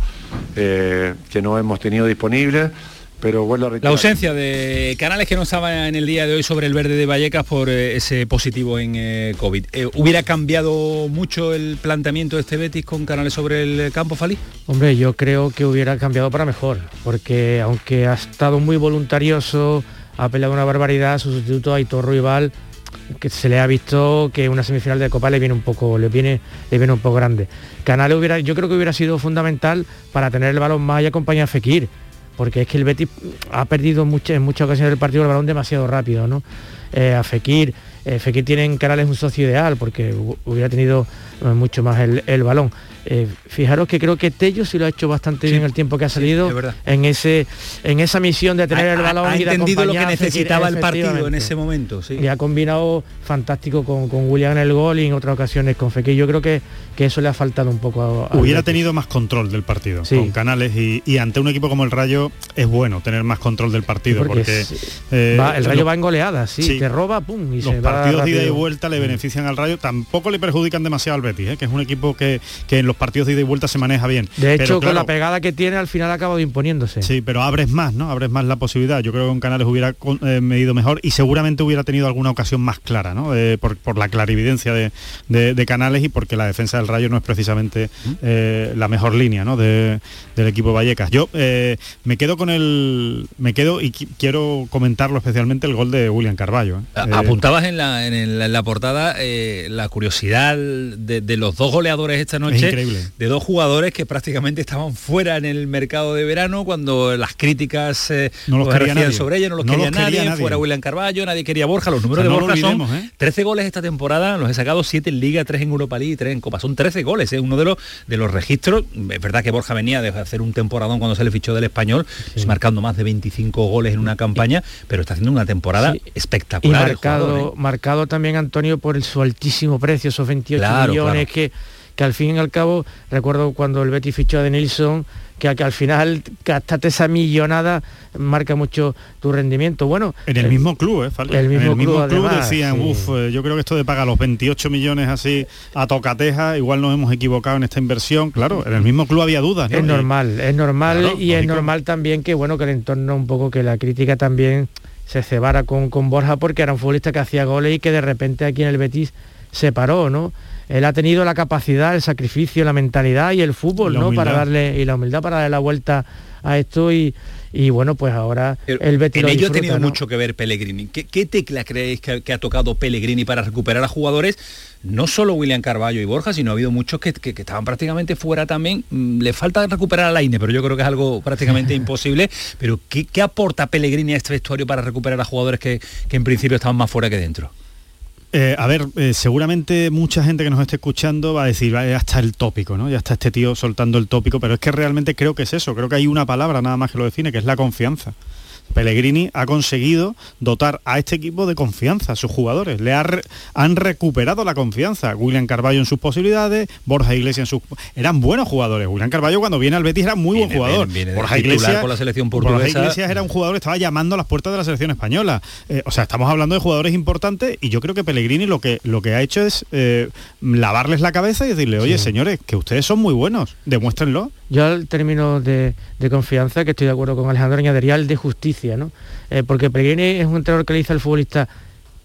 eh, que no hemos tenido disponibles. Pero bueno, la ausencia de Canales que no estaba en el día de hoy sobre el verde de Vallecas por eh, ese positivo en eh, COVID. ¿Hubiera cambiado mucho el planteamiento de este Betis con Canales sobre el campo, Falí? Hombre, yo creo que hubiera cambiado para mejor, porque aunque ha estado muy voluntarioso, ha peleado una barbaridad, su sustituto Aitor Rival que se le ha visto que una semifinal de Copa le viene un poco, le viene, le viene un poco grande. Canales hubiera, yo creo que hubiera sido fundamental para tener el balón más y acompañar a Fekir, porque es que el Betis ha perdido muchas, en muchas ocasiones el partido el balón demasiado rápido, ¿no? Eh, a Fekir, eh, Fekir tiene en Canales un socio ideal porque hubiera tenido eh, mucho más el, balón. Eh, fijaros que creo que Tello sí lo ha hecho bastante bien el tiempo que ha salido en ese en esa misión de tener el balón ha y de entendido lo que necesitaba el partido en ese momento. Sí. Y ha combinado fantástico con, con William en el gol y en otras ocasiones con Fekir. Yo creo que, que eso le ha faltado un poco a, Hubiera Betis. tenido más control del partido Sí. con Canales y, y ante un equipo como el Rayo es bueno tener más control del partido Porque porque, es- eh, Va- el Rayo lo- va en goleadas, sí, Sí. te roba, pum, y los se va partidos de ida y vuelta le benefician al Rayo, tampoco le perjudican demasiado al Betis, ¿eh? que es un equipo que, que en los partidos de ida y vuelta se maneja bien. De hecho, Pero, con la pegada que tiene, al final ha acabado imponiéndose. Sí, pero abres más, ¿no? Abres más la posibilidad. Yo creo que con Canales hubiera con- eh, medido mejor y seguramente hubiera tenido alguna ocasión más clara, ¿no? Eh, por, por la clarividencia de, de- de Canales y porque la defensa del Rayo no es precisamente eh, la mejor línea, ¿no? de- del equipo Vallecas. Yo eh, me quedo con el, me quedo y qui- quiero comentarlo especialmente el gol de William Carballo. Apuntabas en la, en el- en la portada eh, la curiosidad de, de los dos goleadores esta noche, increíble. de dos jugadores que prácticamente estaban fuera en el mercado de verano cuando las críticas eh, No los pues, quería nadie. sobre ellos, no los No quería, los quería nadie, fuera William Carballo, nadie quería Borja, los números O sea, de no Borja son ¿eh? 13 goles esta temporada, los he sacado 7 en Liga, 3 en Europa League y 3 en Copa, son 13 goles, es uno de los, de los registros, es verdad que Borja venía de hacer un temporadón cuando se le fichó del español, marcando más de 25 goles en una campaña, pero está haciendo una temporada espectacular. marcado, jugador, ¿eh? marcado también Antonio por el, su altísimo precio, esos 28 Claro, millones claro. que que al fin y al cabo recuerdo cuando el Betis fichó a De Nilsson que, que al final gastarte esa millonada marca mucho tu rendimiento bueno En el eh, mismo club, ¿eh? El mismo en el mismo club, club, además, decían, sí. uff, eh, yo creo que esto de pagar los 28 millones así a tocateja, igual nos hemos equivocado en esta inversión. Claro, en el mismo club había dudas, ¿no? Es normal, es normal Claro, y es normal también que bueno que el entorno un poco que la crítica también se cebara con, con Borja porque era un futbolista que hacía goles y que de repente aquí en el Betis se paró, ¿no? Él ha tenido la capacidad, el sacrificio, la mentalidad y el fútbol, ¿no? Para darle y la humildad para darle la vuelta a esto y, y bueno, pues ahora el Betis En lo ello ha tenido ¿no? mucho que ver Pellegrini. ¿Qué, qué tecla creéis que, que ha tocado Pellegrini para recuperar a jugadores? No solo William Carballo y Borja, sino ha habido muchos que, que- que estaban prácticamente fuera también. Mm, Le falta recuperar a Laine, pero yo creo que es algo prácticamente [laughs] imposible. Pero ¿qué, qué aporta Pellegrini a este vestuario para recuperar a jugadores que, que en principio estaban más fuera que dentro? Eh, a ver, eh, seguramente mucha gente que nos esté escuchando va a decir, "Va, ya está el tópico, ¿no? Ya está este tío soltando el tópico, pero es que realmente creo que es eso, creo que hay una palabra nada más que lo define, que es la confianza. Pellegrini ha conseguido dotar a este equipo de confianza a sus jugadores. Le ha re- han recuperado la confianza. William Carballo en sus posibilidades, Borja Iglesias en sus... Eran buenos jugadores. William Carballo cuando viene al Betis era muy buen jugador. viene- viene Borja titular Iglesias, con la selección Borja. Iglesias era un jugador que estaba llamando a las puertas de la selección española. Eh, o sea, estamos hablando de jugadores importantes y yo creo que Pellegrini lo que, lo que ha hecho es eh, lavarles la cabeza y decirle, oye, señores, que ustedes son muy buenos, demuéstrenlo. Yo al término de, de confianza, que estoy de acuerdo con Alejandro, añadiría el de justicia, ¿no? Eh, porque Pellegrini es un entrenador que le dice al futbolista,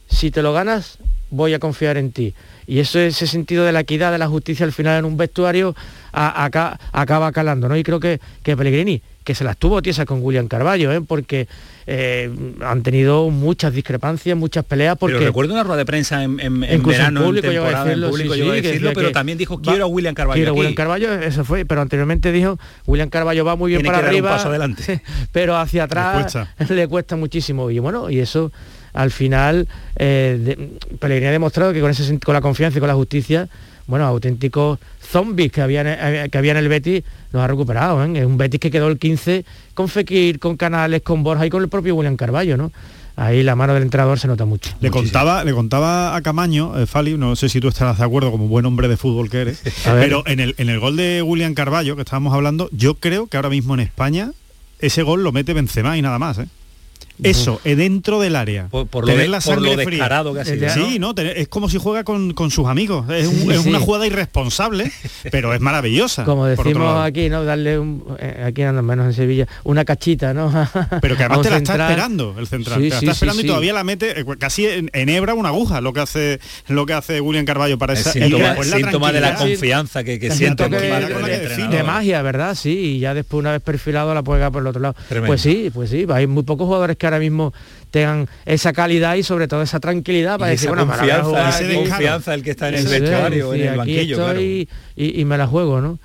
si te lo ganas, voy a confiar en ti. Y eso, ese sentido de la equidad, de la justicia al final en un vestuario, a- acaba calando, ¿no? Y creo que, que Pellegrini, que se las tuvo tiesas con William Carballo, ¿eh? porque eh, han tenido muchas discrepancias, muchas peleas, porque... Pero recuerdo una rueda de prensa en, en- verano, en, público temporada, en decirlo, público sí, sí, decirlo, pero que también dijo, va- quiero a William Carballo Quiero a aquí". William Carballo, eso fue, pero anteriormente dijo, William Carballo va muy bien Tiene para que dar un arriba, paso adelante. [laughs] pero hacia atrás [laughs] le cuesta. muchísimo. Y bueno, y eso al final, eh, de- Pellegrini ha demostrado que con, ese, sen- con la confianza y con la justicia, bueno, auténticos zombies que había, en- eh, que había en el Betis, los ha recuperado. ¿eh? Es un Betis que quedó el 15 con Fekir, con Canales, con Borja y con el propio William Carballo, ¿no? Ahí la mano del entrenador se nota mucho. Le contaba, le contaba a Camaño, eh, Fali, no sé si tú estarás de acuerdo como buen hombre de fútbol que eres, [laughs] pero en el, en el gol de William Carballo que estábamos hablando, yo creo que ahora mismo en España ese gol lo mete Benzema y nada más, ¿eh? Eso, eh, dentro del área. Por- por lo Tener de- la por lo fría. descarado que ha sido, Sí, ¿no? ¿no? Es como si juega con, con sus amigos. Es, un- Sí, es una sí. jugada irresponsable, pero es maravillosa. Como decimos aquí, ¿no? Darle un, eh, aquí al menos en Sevilla, una cachita, ¿no? [laughs] Pero que además te la está central. esperando el central. Sí, te la sí, está esperando sí. y todavía la mete eh, casi en, enhebra una aguja lo que hace lo que hace William Carballo para Es esa síntoma- después síntoma de la confianza que- que siente que- define. de magia, ¿verdad? Sí, y ya después una vez perfilado la puede por el otro lado. Tremendo. Pues sí, pues sí, hay muy pocos jugadores que ahora mismo tengan esa calidad y sobre todo esa tranquilidad para Y decir, esa bueno, confianza, jugar ese confianza el que está en el vestuario, en el banquillo, estoy y, y me la juego, ¿no?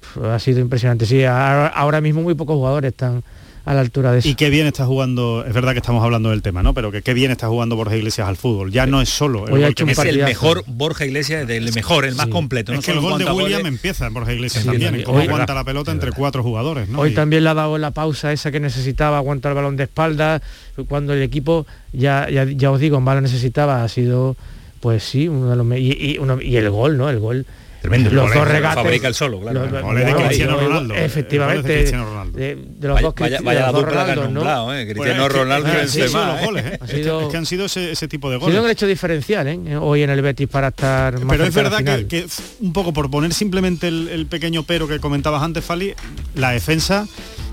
Pf, Ha sido impresionante, sí, ahora, ahora mismo muy pocos jugadores están a la altura de eso. Y qué bien está jugando, es verdad que estamos hablando del tema, ¿no? Pero que qué bien está jugando Borja Iglesias al fútbol. Ya no es solo el, gol que es el mejor Borja Iglesias, el mejor, el más completo. Es que el gol de William empieza en Borja Iglesias también, cómo aguanta la pelota entre cuatro jugadores. Hoy también le ha dado la pausa esa que necesitaba, aguantar el balón de espalda, cuando el equipo, ya, ya, ya os digo, más lo necesitaba, ha sido, pues sí, uno de los... Y, y, uno, y el gol, ¿no? El gol Tremendo. Los dos regates. Fabrica el solo, claro. Los, los, de Cristiano Ronaldo. Efectivamente. De, Cristiano Ronaldo. De, de, los dos vaya, vaya la dupla han nombrado, ¿eh? Cristiano Ronaldo y Benzema. Los goles, ¿eh? sido, es que han sido ese, ese tipo de goles. Ha sido un hecho diferencial, ¿eh? Hoy en el Betis para estar más Pero es verdad que, que, un poco por poner simplemente el, el pequeño pero que comentabas antes, Fali, la defensa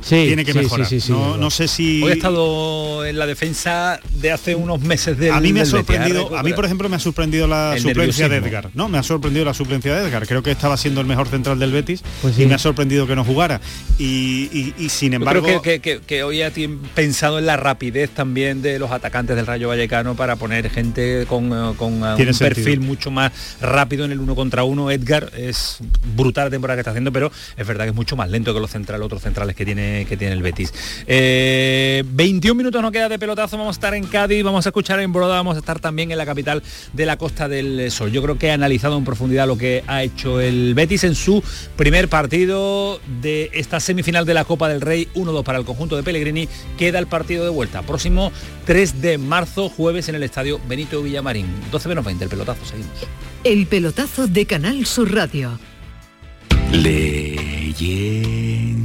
sí, tiene que sí, mejorar. Sí, no, no, sé si hoy he estado en la defensa de hace unos meses del A mí me ha sorprendido, a mí por ejemplo me ha sorprendido la suplencia de Edgar. No, me ha sorprendido la suplencia de Edgar. Creo que estaba siendo el mejor central del Betis pues y me ha sorprendido que no jugara. Y, y, y sin embargo creo que, que, que, hoy ha pensado en la rapidez también de los atacantes del Rayo Vallecano para poner gente con, eh, con un sentido. perfil mucho más rápido en el uno contra uno. Edgar es brutal la temporada que está haciendo, pero es verdad que es mucho más lento que los centrales, otros centrales que tiene que tiene el Betis. 21 eh, minutos no queda de pelotazo, vamos a estar en Cádiz, vamos a escuchar en Broda, vamos a estar también en la capital de la Costa del Sol. Yo creo que he analizado en profundidad lo que ha hecho el Betis en su primer partido de esta semifinal de la Copa del Rey, 1-2 para el conjunto de Pellegrini, queda el partido de vuelta, próximo 3 de marzo, jueves en el estadio Benito Villamarín. 12 menos 20, el pelotazo, seguimos. El pelotazo de Canal Sur Radio. Leyendo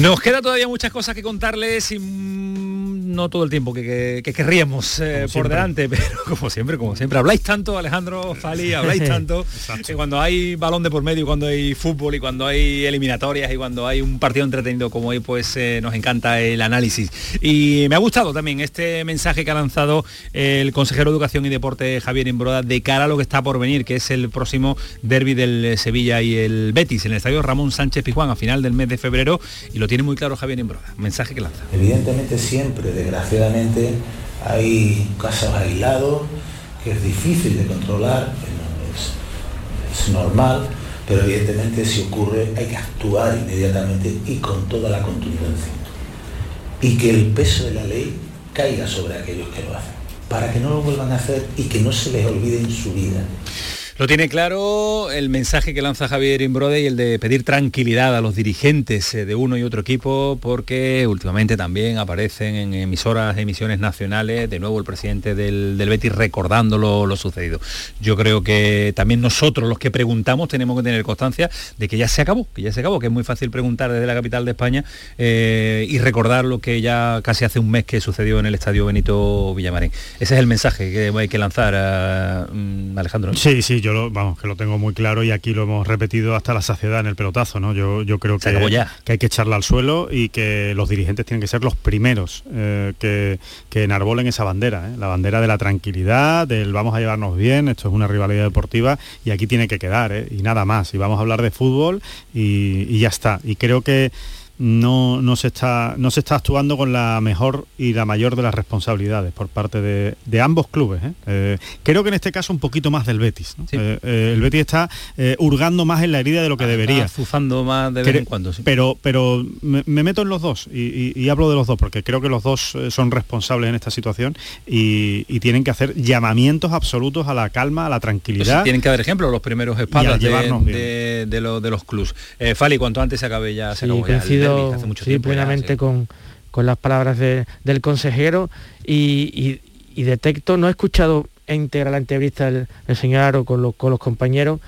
Nos queda todavía muchas cosas que contarles y no todo el tiempo que, querríamos eh, por delante, [laughs] pero como siempre, como siempre. Habláis tanto, Alejandro Fali, [laughs] habláis tanto, que cuando hay balón de por medio, cuando hay fútbol y cuando hay eliminatorias y cuando hay un partido entretenido como hoy, pues eh, nos encanta el análisis. Y me ha gustado también este mensaje que ha lanzado el consejero de Educación y Deporte Javier Imbroda de cara a lo que está por venir, que es el próximo derby del Sevilla y el Betis en el estadio Ramón Sánchez Pizjuán a final del mes de febrero y lo tiene muy claro Javier Imbroda. Mensaje que lanza. Evidentemente siempre desgraciadamente Hay casos aislados que es difícil de controlar, es, es normal, pero evidentemente si ocurre hay que actuar inmediatamente y con toda la contundencia. Y que el peso de la ley caiga sobre aquellos que lo hacen, para que no lo vuelvan a hacer y que no se les olvide en su vida. Lo tiene claro el mensaje que lanza Javier Imbrode y el de pedir tranquilidad a los dirigentes eh, de uno y otro equipo porque últimamente también aparecen en emisoras, emisiones nacionales, de nuevo el presidente del, Betis recordando lo, sucedido. Yo creo que también nosotros los que preguntamos tenemos que tener constancia de que ya se acabó, que ya se acabó, que es muy fácil preguntar desde la capital de España eh, y recordar lo que ya casi hace un mes que sucedió en el estadio Benito Villamarín. Ese es el mensaje que hay que lanzar, a, mm, Alejandro. Sí, sí, yo vamos, que lo tengo muy claro y aquí lo hemos repetido hasta la saciedad en el pelotazo, ¿no? Yo, yo creo que, que hay que echarla al suelo y que los dirigentes tienen que ser los primeros eh, que, que, enarbolen esa bandera, ¿eh? la bandera de la tranquilidad, del vamos a llevarnos bien, esto es una rivalidad deportiva y aquí tiene que quedar, ¿eh? y nada más. Y vamos a hablar de fútbol y, y ya está. Y creo que no, no, se está, no se está actuando con la mejor y la mayor de las responsabilidades por parte de, ambos clubes. ¿eh? Eh, creo que en este caso un poquito más del Betis. Eh, el Betis está hurgando más en la herida de lo que debería. Azuzando más de vez en cuando. Pero, pero me, meto en los dos y, hablo de los dos porque creo que los dos son responsables en esta situación y, tienen que hacer llamamientos absolutos a la calma, a la tranquilidad. tienen que haber ejemplos los primeros espaldas de, de, los clubes. Fali, cuanto antes se acabe ya, se sí, plenamente con, las palabras del consejero y, detecto, no he escuchado íntegra la entrevista del, señor Aro con los, con los compañeros,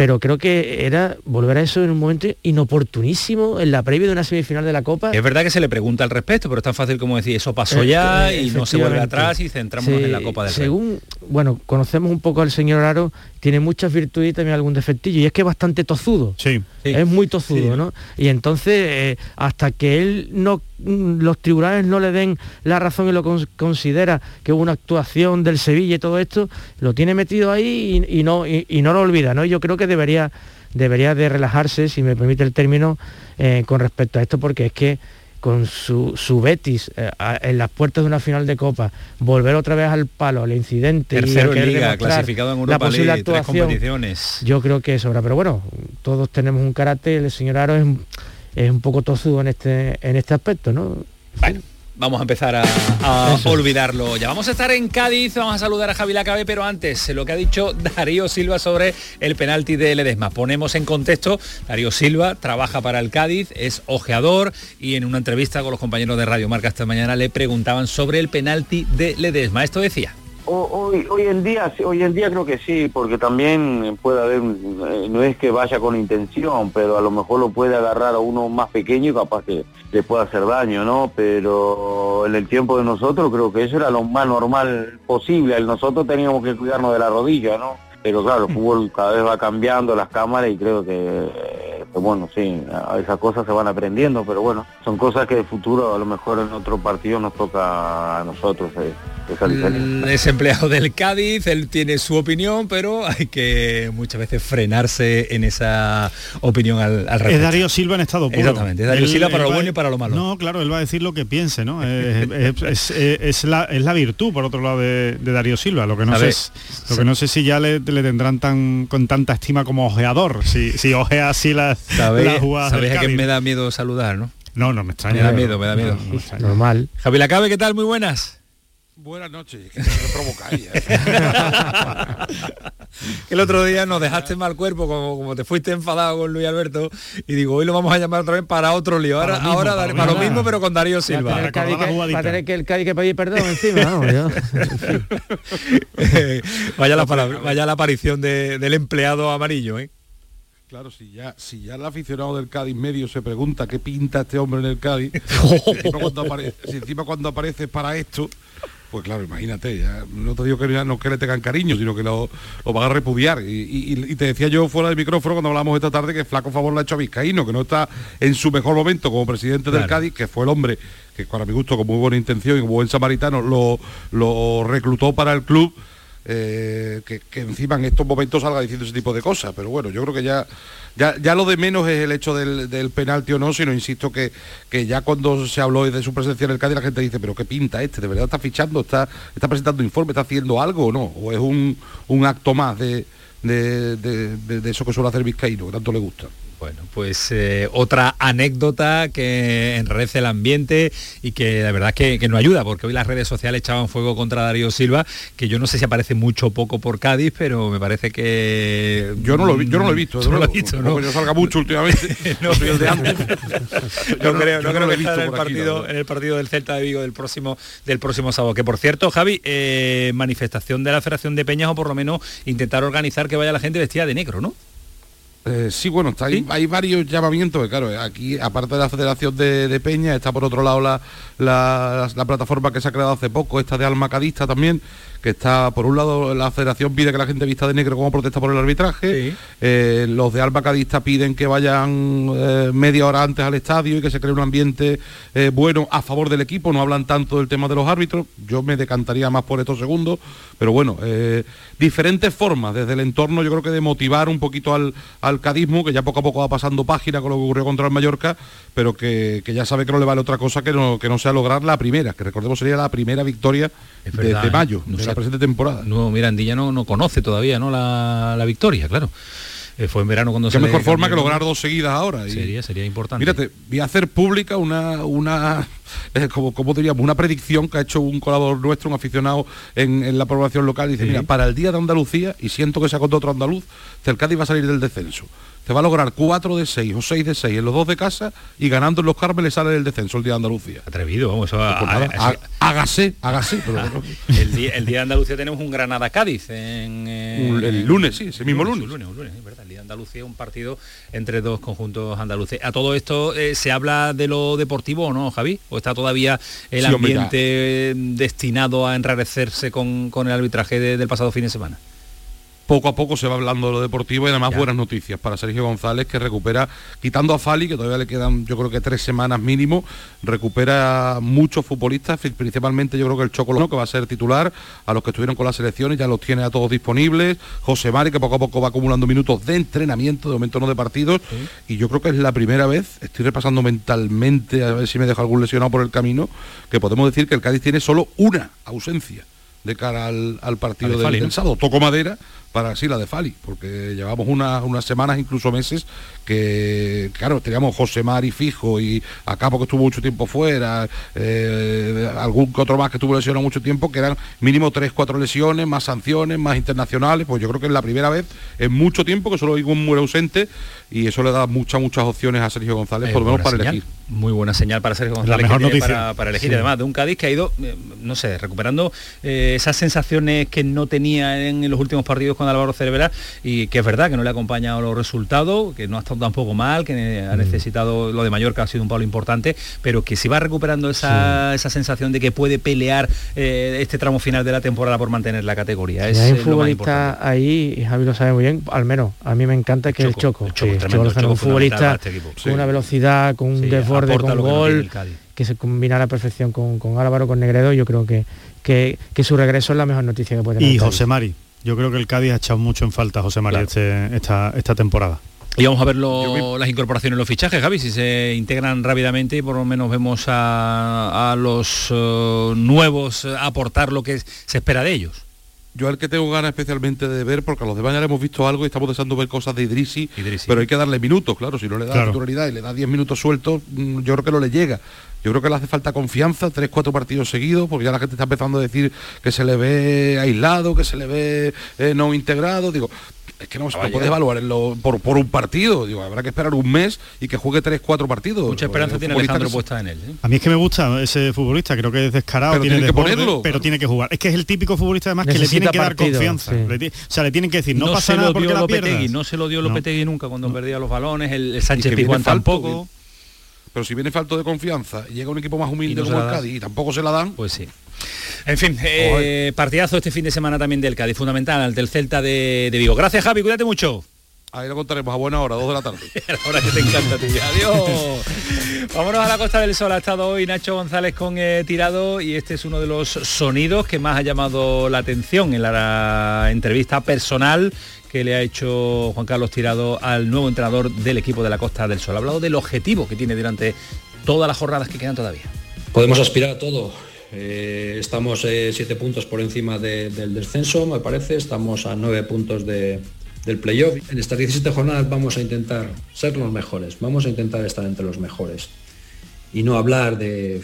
pero creo que era volver a eso en un momento inoportunísimo en la previa de una semifinal de la Copa. Es verdad que se le pregunta al respecto, pero es tan fácil como decir, eso pasó eh, ya eh, y no se vuelve atrás y centramos en la Copa del Según, bueno, conocemos un poco al señor Aro, tiene muchas virtudes y también algún defectillo, y es que es bastante tozudo. Sí. Es muy tozudo, ¿no? Y entonces, eh, hasta que él no los tribunales no le den la razón y lo considera que hubo una actuación del Sevilla y todo esto, lo tiene metido ahí y, no, y, no lo olvida, ¿no? Yo creo que debería, debería de relajarse, si me permite el término, eh, con respecto a esto, porque es que con su, su Betis eh, en las puertas de una final de Copa, volver otra vez al palo, al incidente Tercero en Liga, clasificado en Europa la posible actuación, competiciones. Yo creo que sobra, pero bueno, todos tenemos un carácter, el señor Aro es es un poco tozudo en este, en este aspecto, ¿no? Bueno. Vamos a empezar a, olvidarlo ya. Vamos a estar en Cádiz, vamos a saludar a Javi Lacabe, pero antes, lo que ha dicho [laughs] Darío Silva sobre el penalti de Ledesma. Ponemos en contexto, Darío Silva trabaja para el Cádiz, es ojeador y en una entrevista con los compañeros de Radio Marca esta mañana le preguntaban sobre el penalti de Ledesma. Esto decía hoy, hoy en día hoy en día creo que sí porque también puede haber eh, no es que vaya con intención pero a lo mejor lo puede agarrar a uno más pequeño y capaz que le pueda hacer daño no pero en el tiempo de nosotros creo que eso era lo más normal posible. Nosotros teníamos que cuidarnos de la rodilla no pero claro el fútbol [laughs] cada vez va cambiando las cámaras y creo que, bueno sí esas cosas se van aprendiendo pero bueno son cosas que de futuro a lo mejor en otro partido nos toca a nosotros eh. Es empleado del Cádiz, él tiene su opinión, pero hay que muchas veces frenarse en esa opinión al, al respecto. Es Darío Silva en estado puro. Exactamente, es Darío Silva para lo bueno y para lo malo. No, claro, él va a decir lo que piense, ¿no? es, la, virtud, por otro lado, de, Darío Silva. Lo que no, sé, lo que no sé si ya le, tendrán tan con tanta estima como ojeador, si, si ojea así las, jugadas. Sabéis a que me da miedo saludar, ¿no? No, no me extraña. Me da miedo, me da miedo. Normal. Javi Lacabe, ¿qué tal? Muy buenas. Buenas noches, que se provocáis. ¿eh? [laughs] el otro día nos dejaste mal cuerpo, como, como te fuiste enfadado con Luis Alberto, y digo, hoy lo vamos a llamar otra vez para otro lío. Ahora, para, ahora para, lo mismo, pero con Darío Silva. Para tener, que, el Cádiz que pedir perdón encima, [laughs] vaya, la, vaya la aparición del empleado amarillo, ¿eh? Claro, si ya, si ya el aficionado del Cádiz medio se pregunta qué pinta este hombre en el Cádiz, [laughs] si encima cuando aparece para esto, pues claro, imagínate, ya, no te digo que no que le tengan cariño, sino que lo, lo van a repudiar. Y, te decía yo fuera del micrófono cuando hablamos esta tarde que flaco favor le ha hecho a Vizcaíno, que no está en su mejor momento como presidente del Cádiz, que fue el hombre que para mi gusto con muy buena intención y como buen samaritano lo, lo reclutó para el club eh, que, encima en estos momentos salga diciendo ese tipo de cosas. Pero bueno, yo creo que ya, ya, lo de menos es el hecho del, del penalti o no, sino insisto que, que ya cuando se habló de su presencia en el Cádiz la gente dice, pero qué pinta este, de verdad está fichando, está, está presentando informe, está haciendo algo o no, o es un, un acto más de- de- de eso que suele hacer Vizcaíno, que tanto le gusta. Bueno, pues eh, otra anécdota que enrarece el ambiente y que la verdad es que, que no ayuda, porque hoy las redes sociales echaban fuego contra Darío Silva, que yo no sé si aparece mucho o poco por Cádiz, pero me parece que... Yo no lo, vi- yo no lo he visto, [laughs] no lo yo salga mucho últimamente. [laughs] no, soy el de antes. [laughs] no creo, yo no creo que he visto en el aquí, partido, verdad. en el partido del Celta de Vigo del próximo, del próximo sábado. Que por cierto, Javi, eh, manifestación de la Federación de Peñas o por lo menos intentar organizar que vaya la gente vestida de negro, ¿no? Eh, sí, bueno, está, Hay, hay varios llamamientos, claro, aquí, aparte de la Federación de, de Peña, está por otro lado la, la- la plataforma que se ha creado hace poco, esta de Almacadista también, que está, por un lado, la Federación pide que la gente vista de negro como protesta por el arbitraje, eh, los de Almacadista piden que vayan eh, media hora antes al estadio y que se cree un ambiente eh, bueno a favor del equipo, no hablan tanto del tema de los árbitros, yo me decantaría más por estos segundos, pero bueno, diferentes formas desde el entorno, yo creo que de motivar un poquito al, al cadismo, que ya poco a poco va pasando página con lo que ocurrió contra el Mallorca, pero que, que ya sabe que no le vale otra cosa que no, que no sea lograr la primera, que recordemos sería la primera victoria de, mayo, No de sé. La presente temporada. No, Mirandilla no, no conoce todavía ¿no? la, la victoria, claro. Eh, fue en verano cuando Qué se mejor forma que lograr dos seguidas ahora. y- Sería, sería importante. Mírate, voy a hacer pública una, una [laughs] eh, como, como diríamos, una predicción que ha hecho un colaborador nuestro, un aficionado en, en la población local. Dice, Sí. mira, para el día de Andalucía, y siento que se ha contado otro andaluz, el Cádiz va a salir del descenso. Se va a lograr 4 de 6 o 6 de 6 en los dos de casa y ganando en los Cármeles sale del descenso el día de Andalucía. Atrevido, vamos, eso Pues a- nada, a- hágase, hágase. pero bueno. el, día, el día de Andalucía tenemos un Granada-Cádiz. En, eh, Un- el lunes, sí, ese mismo lunes. Un lunes, un lunes, es verdad. El día de Andalucía un partido entre dos conjuntos andaluces. A todo esto, eh, ¿se habla de lo deportivo o no, Javi? ¿O está todavía el Sí, hombre, ya. ambiente destinado a enrarecerse con, con el arbitraje de- del pasado fin de semana? Poco a poco se va hablando de lo deportivo y además buenas noticias para Sergio González que recupera, quitando a Fali, que todavía le quedan yo creo que tres semanas mínimo, recupera muchos futbolistas, principalmente yo creo que el Chocolano, que va a ser titular, a los que estuvieron con las selecciones, ya los tiene a todos disponibles, José Mari, que poco a poco va acumulando minutos de entrenamiento, de momento no de partidos, y yo creo que es la primera vez, estoy repasando mentalmente, a ver si me dejo algún lesionado por el camino, que podemos decir que el Cádiz tiene solo una ausencia de cara al, al partido del, Fali, del. Toco madera para sí la de Fali, porque llevamos unas, unas semanas, incluso meses, que claro, teníamos José Mari fijo y a Capo que estuvo mucho tiempo fuera, eh, algún que otro más que estuvo lesionado mucho tiempo, que eran mínimo tres, cuatro lesiones, más sanciones, más internacionales, pues yo creo que es la primera vez en mucho tiempo que solo hay un muere ausente y eso le da muchas, muchas opciones a Sergio González, Eh, por lo menos para señal. elegir. Muy buena señal para Sergio La González. mejor que tiene noticia. Para, para elegir, Sí. además, de un Cádiz que ha ido, eh, no sé, recuperando eh, esas sensaciones que no tenía en, los últimos partidos con Álvaro Cervera y que es verdad que no le ha acompañado los resultados, que no ha estado tampoco mal, que ha necesitado lo de Mallorca ha sido un palo importante, pero que si va recuperando esa, esa sensación de que puede pelear eh, este tramo final de la temporada por mantener la categoría. Es hay un eh, lo más futbolista ahí, y Javi lo sabe muy bien, al menos a mí me encanta que el Choco. el Choco, Sí, tremendo, Lozano, el un Choco fundamental futbolista este equipo. con una velocidad, con un Sí, desborde, con gol, que se combina a la perfección con, con Álvaro, con Negredo, yo creo que, que, que su regreso es la mejor noticia que puede tener. Y. José Mari. Yo creo que el Cádiz ha echado mucho en falta a José Mari este- esta, esta temporada. Y vamos a ver lo- las incorporaciones, los fichajes, Javi, si se integran rápidamente y por lo menos vemos a, a los eh, nuevos aportar lo que se espera de ellos. Yo al que tengo ganas especialmente de ver, porque a los ya le hemos visto algo y estamos deseando ver cosas de Idrisi, pero hay que darle minutos, claro, si no le da Claro. titularidad y le da 10 minutos sueltos, mm, yo creo que no le llega. Yo creo que le hace falta confianza, tres, cuatro partidos seguidos, porque ya la gente está empezando a decir que se le ve aislado, que se le ve eh, no integrado. Digo, es que no se Vaya. puede evaluar en lo- por, por un partido. Digo, habrá que esperar un mes y que juegue tres, cuatro partidos. Mucha esperanza Porque tiene Alejandro que se- puesta en él. ¿eh? A mí es que me gusta ese futbolista, creo que es descarado, Pero tiene, tiene que desborde, ponerlo, pero claro. tiene que jugar. Es que es el típico futbolista además que le tienen que dar confianza. sí. Le ti- o sea, le tienen que decir, no, pasa se nada porque la pierdas. no se lo dio No. Lopetegui nunca cuando perdía los balones, el, Sánchez Pizjuán falto, tampoco. Pero si viene falto de confianza y llega un equipo más humilde no como el. Cádiz y tampoco se la dan, pues sí. En fin, eh, partidazo este fin de semana también del Cádiz, fundamental ante el Celta de, de Vigo. Gracias Javi, cuídate mucho. Ahí lo contaremos a buena hora, dos de la tarde. [laughs] la hora que te encanta a [laughs] ti. Adiós. [laughs] Vámonos a la Costa del Sol. Ha estado hoy Nacho González con eh, Tirado y este es uno de los sonidos que más ha llamado la atención en la entrevista personal que le ha hecho Juan Carlos Tirado al nuevo entrenador del equipo de la Costa del Sol. Ha hablado del objetivo que tiene durante todas las jornadas que quedan todavía. Podemos aspirar a todo. Eh, estamos eh, siete puntos por encima de- del descenso, me parece. Estamos a nueve puntos de- del playoff. En estas 17 jornadas vamos a intentar ser los mejores. Vamos a intentar estar entre los mejores. Y no hablar de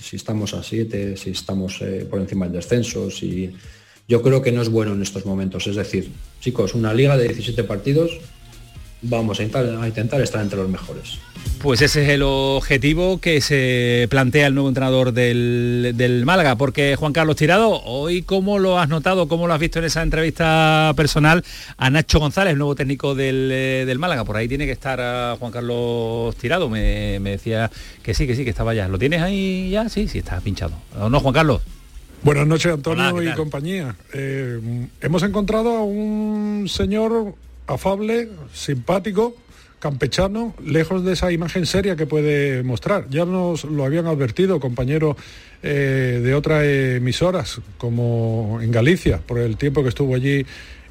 si estamos a siete, si estamos eh, por encima del descenso, si... Yo creo que no es bueno en estos momentos. Es decir, chicos, una liga de 17 partidos, vamos a intentar, estar entre los mejores. Pues ese es el objetivo que se plantea el nuevo entrenador del, del Málaga, porque Juan Carlos Tirado, hoy cómo lo has notado, cómo lo has visto en esa entrevista personal a Nacho González, nuevo técnico del, eh, del Málaga, por ahí tiene que estar a Juan Carlos Tirado, me, me decía que sí, que sí, que estaba ya. ¿Lo tienes ahí ya? Sí, sí, está pinchado. ¿O no, Juan Carlos? Buenas noches, Antonio Hola, ¿qué y compañía. Eh, hemos encontrado a un señor afable, simpático, campechano, lejos de esa imagen seria que puede mostrar. Ya nos lo habían advertido compañeros eh, de otras emisoras, como en Galicia, por el tiempo que estuvo allí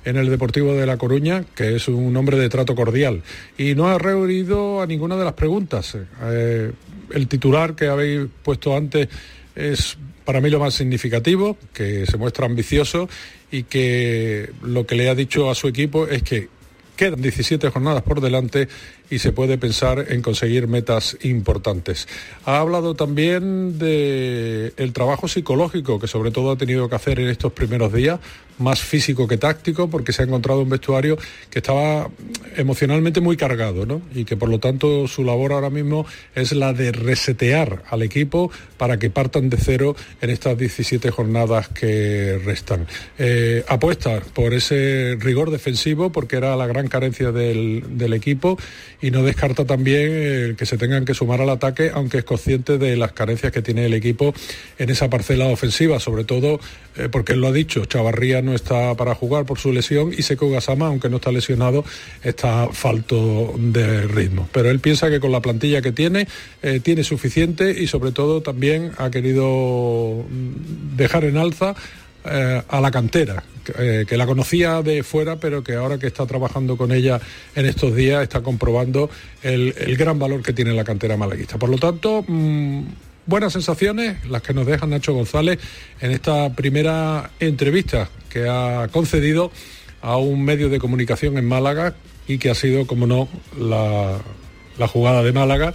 en el Deportivo de La Coruña, que es un hombre de trato cordial. Y no ha reunido a ninguna de las preguntas. Eh, el titular que habéis puesto antes es para mí lo más significativo, que se muestra ambicioso y que lo que le ha dicho a su equipo es que quedan 17 jornadas por delante y se puede pensar en conseguir metas importantes. Ha hablado también de el trabajo psicológico que sobre todo ha tenido que hacer en estos primeros días, más físico que táctico, porque se ha encontrado un vestuario que estaba emocionalmente muy cargado, ¿no? Y que por lo tanto su labor ahora mismo es la de resetear al equipo para que partan de cero en estas 17 jornadas que restan. Eh, apuesta por ese rigor defensivo porque era la gran carencia del, del equipo y no descarta también eh, que se tengan que sumar al ataque, aunque es consciente de las carencias que tiene el equipo en esa parcela ofensiva, sobre todo eh, porque él lo ha dicho, Chavarría no está para jugar por su lesión y Seco Gasama, aunque no está lesionado, está falto de ritmo. Pero él piensa que con la plantilla que tiene, eh, tiene suficiente y sobre todo también ha querido mm, dejar en alza eh, a la cantera, que, eh, que la conocía de fuera, pero que ahora que está trabajando con ella en estos días está comprobando el, gran valor que tiene la cantera malaguista. Por lo tanto, mm, buenas sensaciones las que nos deja Nacho González en esta primera entrevista que ha concedido a un medio de comunicación en Málaga y que ha sido, como no, la jugada de Málaga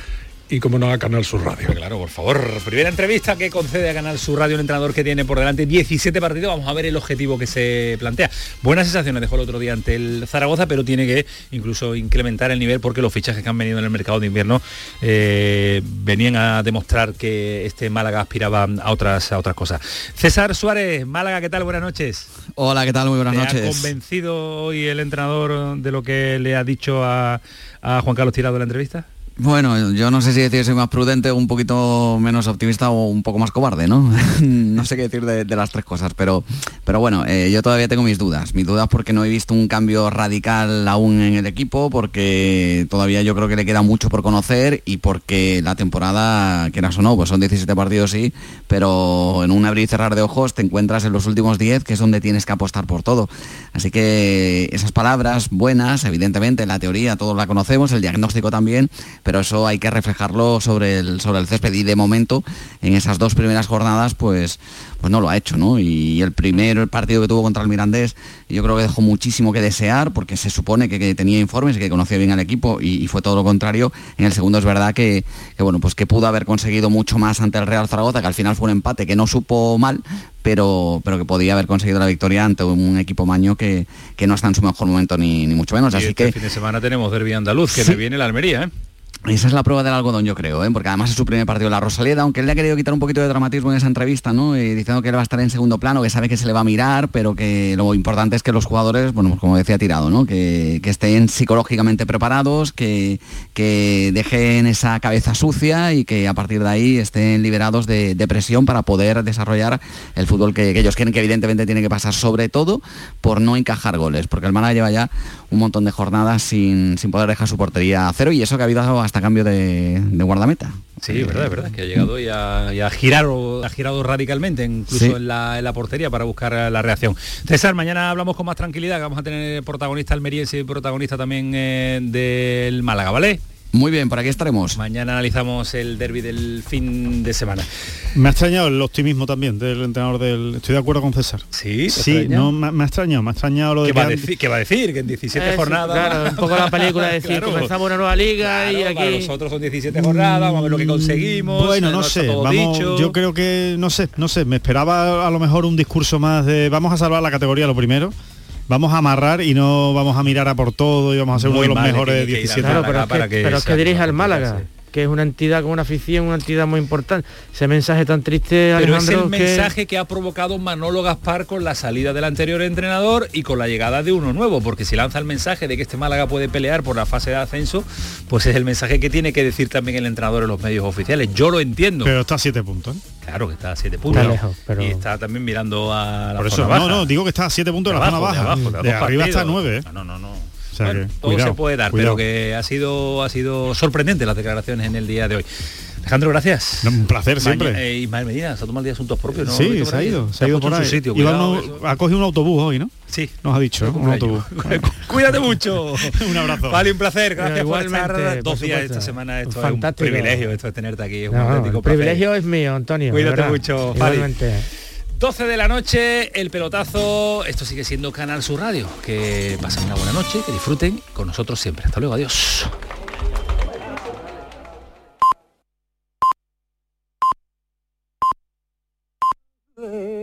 y como no a Canal Sur Radio. Claro, por favor. Primera entrevista que concede a Canal Sur Radio un entrenador que tiene por delante 17 partidos. Vamos a ver el objetivo que se plantea. Buenas sensaciones dejó el otro día ante el Zaragoza, pero tiene que incluso incrementar el nivel porque los fichajes que han venido en el mercado de invierno eh, venían a demostrar que este Málaga aspiraba a otras, a otras cosas. César Suárez, Málaga, ¿qué tal? Buenas noches. Hola, ¿qué tal? Muy buenas ¿Te noches. ha convencido hoy el entrenador de lo que le ha dicho a, a Juan Carlos Tirado en la entrevista? Bueno, yo no sé si decir soy más prudente, un poquito menos optimista o un poco más cobarde, ¿no? [laughs] no sé qué decir de, las tres cosas, pero, pero bueno, eh, yo todavía tengo mis dudas. Mis dudas porque no he visto un cambio radical aún en el equipo, porque todavía yo creo que le queda mucho por conocer y porque la temporada, quieras o no, pues son 17 partidos sí, pero en un abrir y cerrar de ojos te encuentras en los últimos 10, que es donde tienes que apostar por todo. Así que esas palabras buenas, evidentemente, la teoría todos la conocemos, el diagnóstico también, pero eso hay que reflejarlo sobre el, sobre el césped y de momento en esas dos primeras jornadas pues, pues no lo ha hecho, ¿no? Y el primer partido que tuvo contra el Mirandés yo creo que dejó muchísimo que desear porque se supone que, que tenía informes y que conocía bien al equipo y, y fue todo lo contrario. En el segundo es verdad que, que, bueno, pues que pudo haber conseguido mucho más ante el Real Zaragoza, que al final fue un empate que no supo mal, pero, pero que podía haber conseguido la victoria ante un equipo maño que, que no está en su mejor momento ni, ni mucho menos. Y Así este que fin de semana tenemos derbi andaluz, que me viene la Almería, ¿eh? Esa es la prueba del algodón, yo creo, ¿eh? porque además es su primer partido la Rosaleda, aunque él le ha querido quitar un poquito de dramatismo en esa entrevista, ¿no? Y diciendo que él va a estar en segundo plano, que sabe que se le va a mirar, pero que lo importante es que los jugadores, bueno, pues como decía Tirado, ¿no? Que, estén psicológicamente preparados, que, que, dejen esa cabeza sucia y que a partir de ahí estén liberados de, presión para poder desarrollar el fútbol que, que, ellos quieren, que evidentemente tiene que pasar sobre todo por no encajar goles, porque el Málaga lleva ya un montón de jornadas sin, sin poder dejar su portería a cero y eso que ha habido hasta cambio de, de guardameta. Sí, es verdad, es verdad, que ha llegado y ha, y ha girado, ha girado radicalmente, incluso Sí. en, la, en la portería para buscar la reacción. César, mañana hablamos con más tranquilidad, que vamos a tener protagonista almeriense y protagonista también eh, del Málaga, ¿vale? Muy bien, por aquí estaremos. Mañana analizamos el derby del fin de semana. Me ha extrañado el optimismo también del entrenador del... Estoy de acuerdo con César. Sí, ¿te Sí, no, me, me ha extrañado, me ha extrañado lo de ¿Qué que va, a han- decir, qué va a decir? Que en 17 Eso, jornadas... claro, un poco la película de [laughs] decir, comenzamos una nueva liga y Claro, para aquí- nosotros son 17 jornadas, vamos a ver lo que conseguimos. Bueno, eh, no sé, vamos, dicho. yo creo que, no sé, no sé, me esperaba a lo mejor un discurso más de vamos a salvar la categoría lo primero, vamos a amarrar y no vamos a mirar a por todo y vamos a ser uno de los mal mejores al 17. Claro, pero es que, para que pero es que dirige al Málaga, que es una entidad con una afición, una entidad muy importante. Ese mensaje tan triste, Pero es Alejandro, el que- mensaje que ha provocado Manolo Gaspar con la salida del anterior entrenador y con la llegada de uno nuevo, porque si lanza el mensaje de que este Málaga puede pelear por la fase de ascenso, pues es el mensaje que tiene que decir también el entrenador en los medios oficiales. Yo lo entiendo. Pero está a siete puntos. ¿eh? claro que está a siete puntos. Está lejos, pero- Y está también mirando a la Por eso, zona no, baja. no, digo que está a siete puntos de la zona de baja. abajo, de arriba está a nueve. ¿eh? No, no, no. Sea Bueno, que, todo cuidado, se puede dar, cuidado. pero que ha sido ha sido sorprendente las declaraciones en el día de hoy. Alejandro, gracias. No, un placer siempre. Maña- eh, Ismael Medina, se ha tomado el día de asuntos propios, ¿no? Sí, se ha ido, Se ha ido por ahí. su sitio, cuidado, uno- eso. ha cogido un autobús hoy, ¿no? Sí. Nos ha dicho, [laughs] ¿eh? un autobús. [laughs] Cuídate mucho. [laughs] un abrazo. Vale, un placer. Gracias por Igualmente, estar dos días esta semana. Esto Fantástico. es un privilegio, esto es tenerte aquí. Es un No, auténtico el privilegio es mío, Antonio. Cuídate mucho, Fali. 12 de la noche, el pelotazo. Esto sigue siendo Canal Sur Radio. Que pasen una buena noche, que disfruten con nosotros siempre. Hasta luego, adiós. Eh.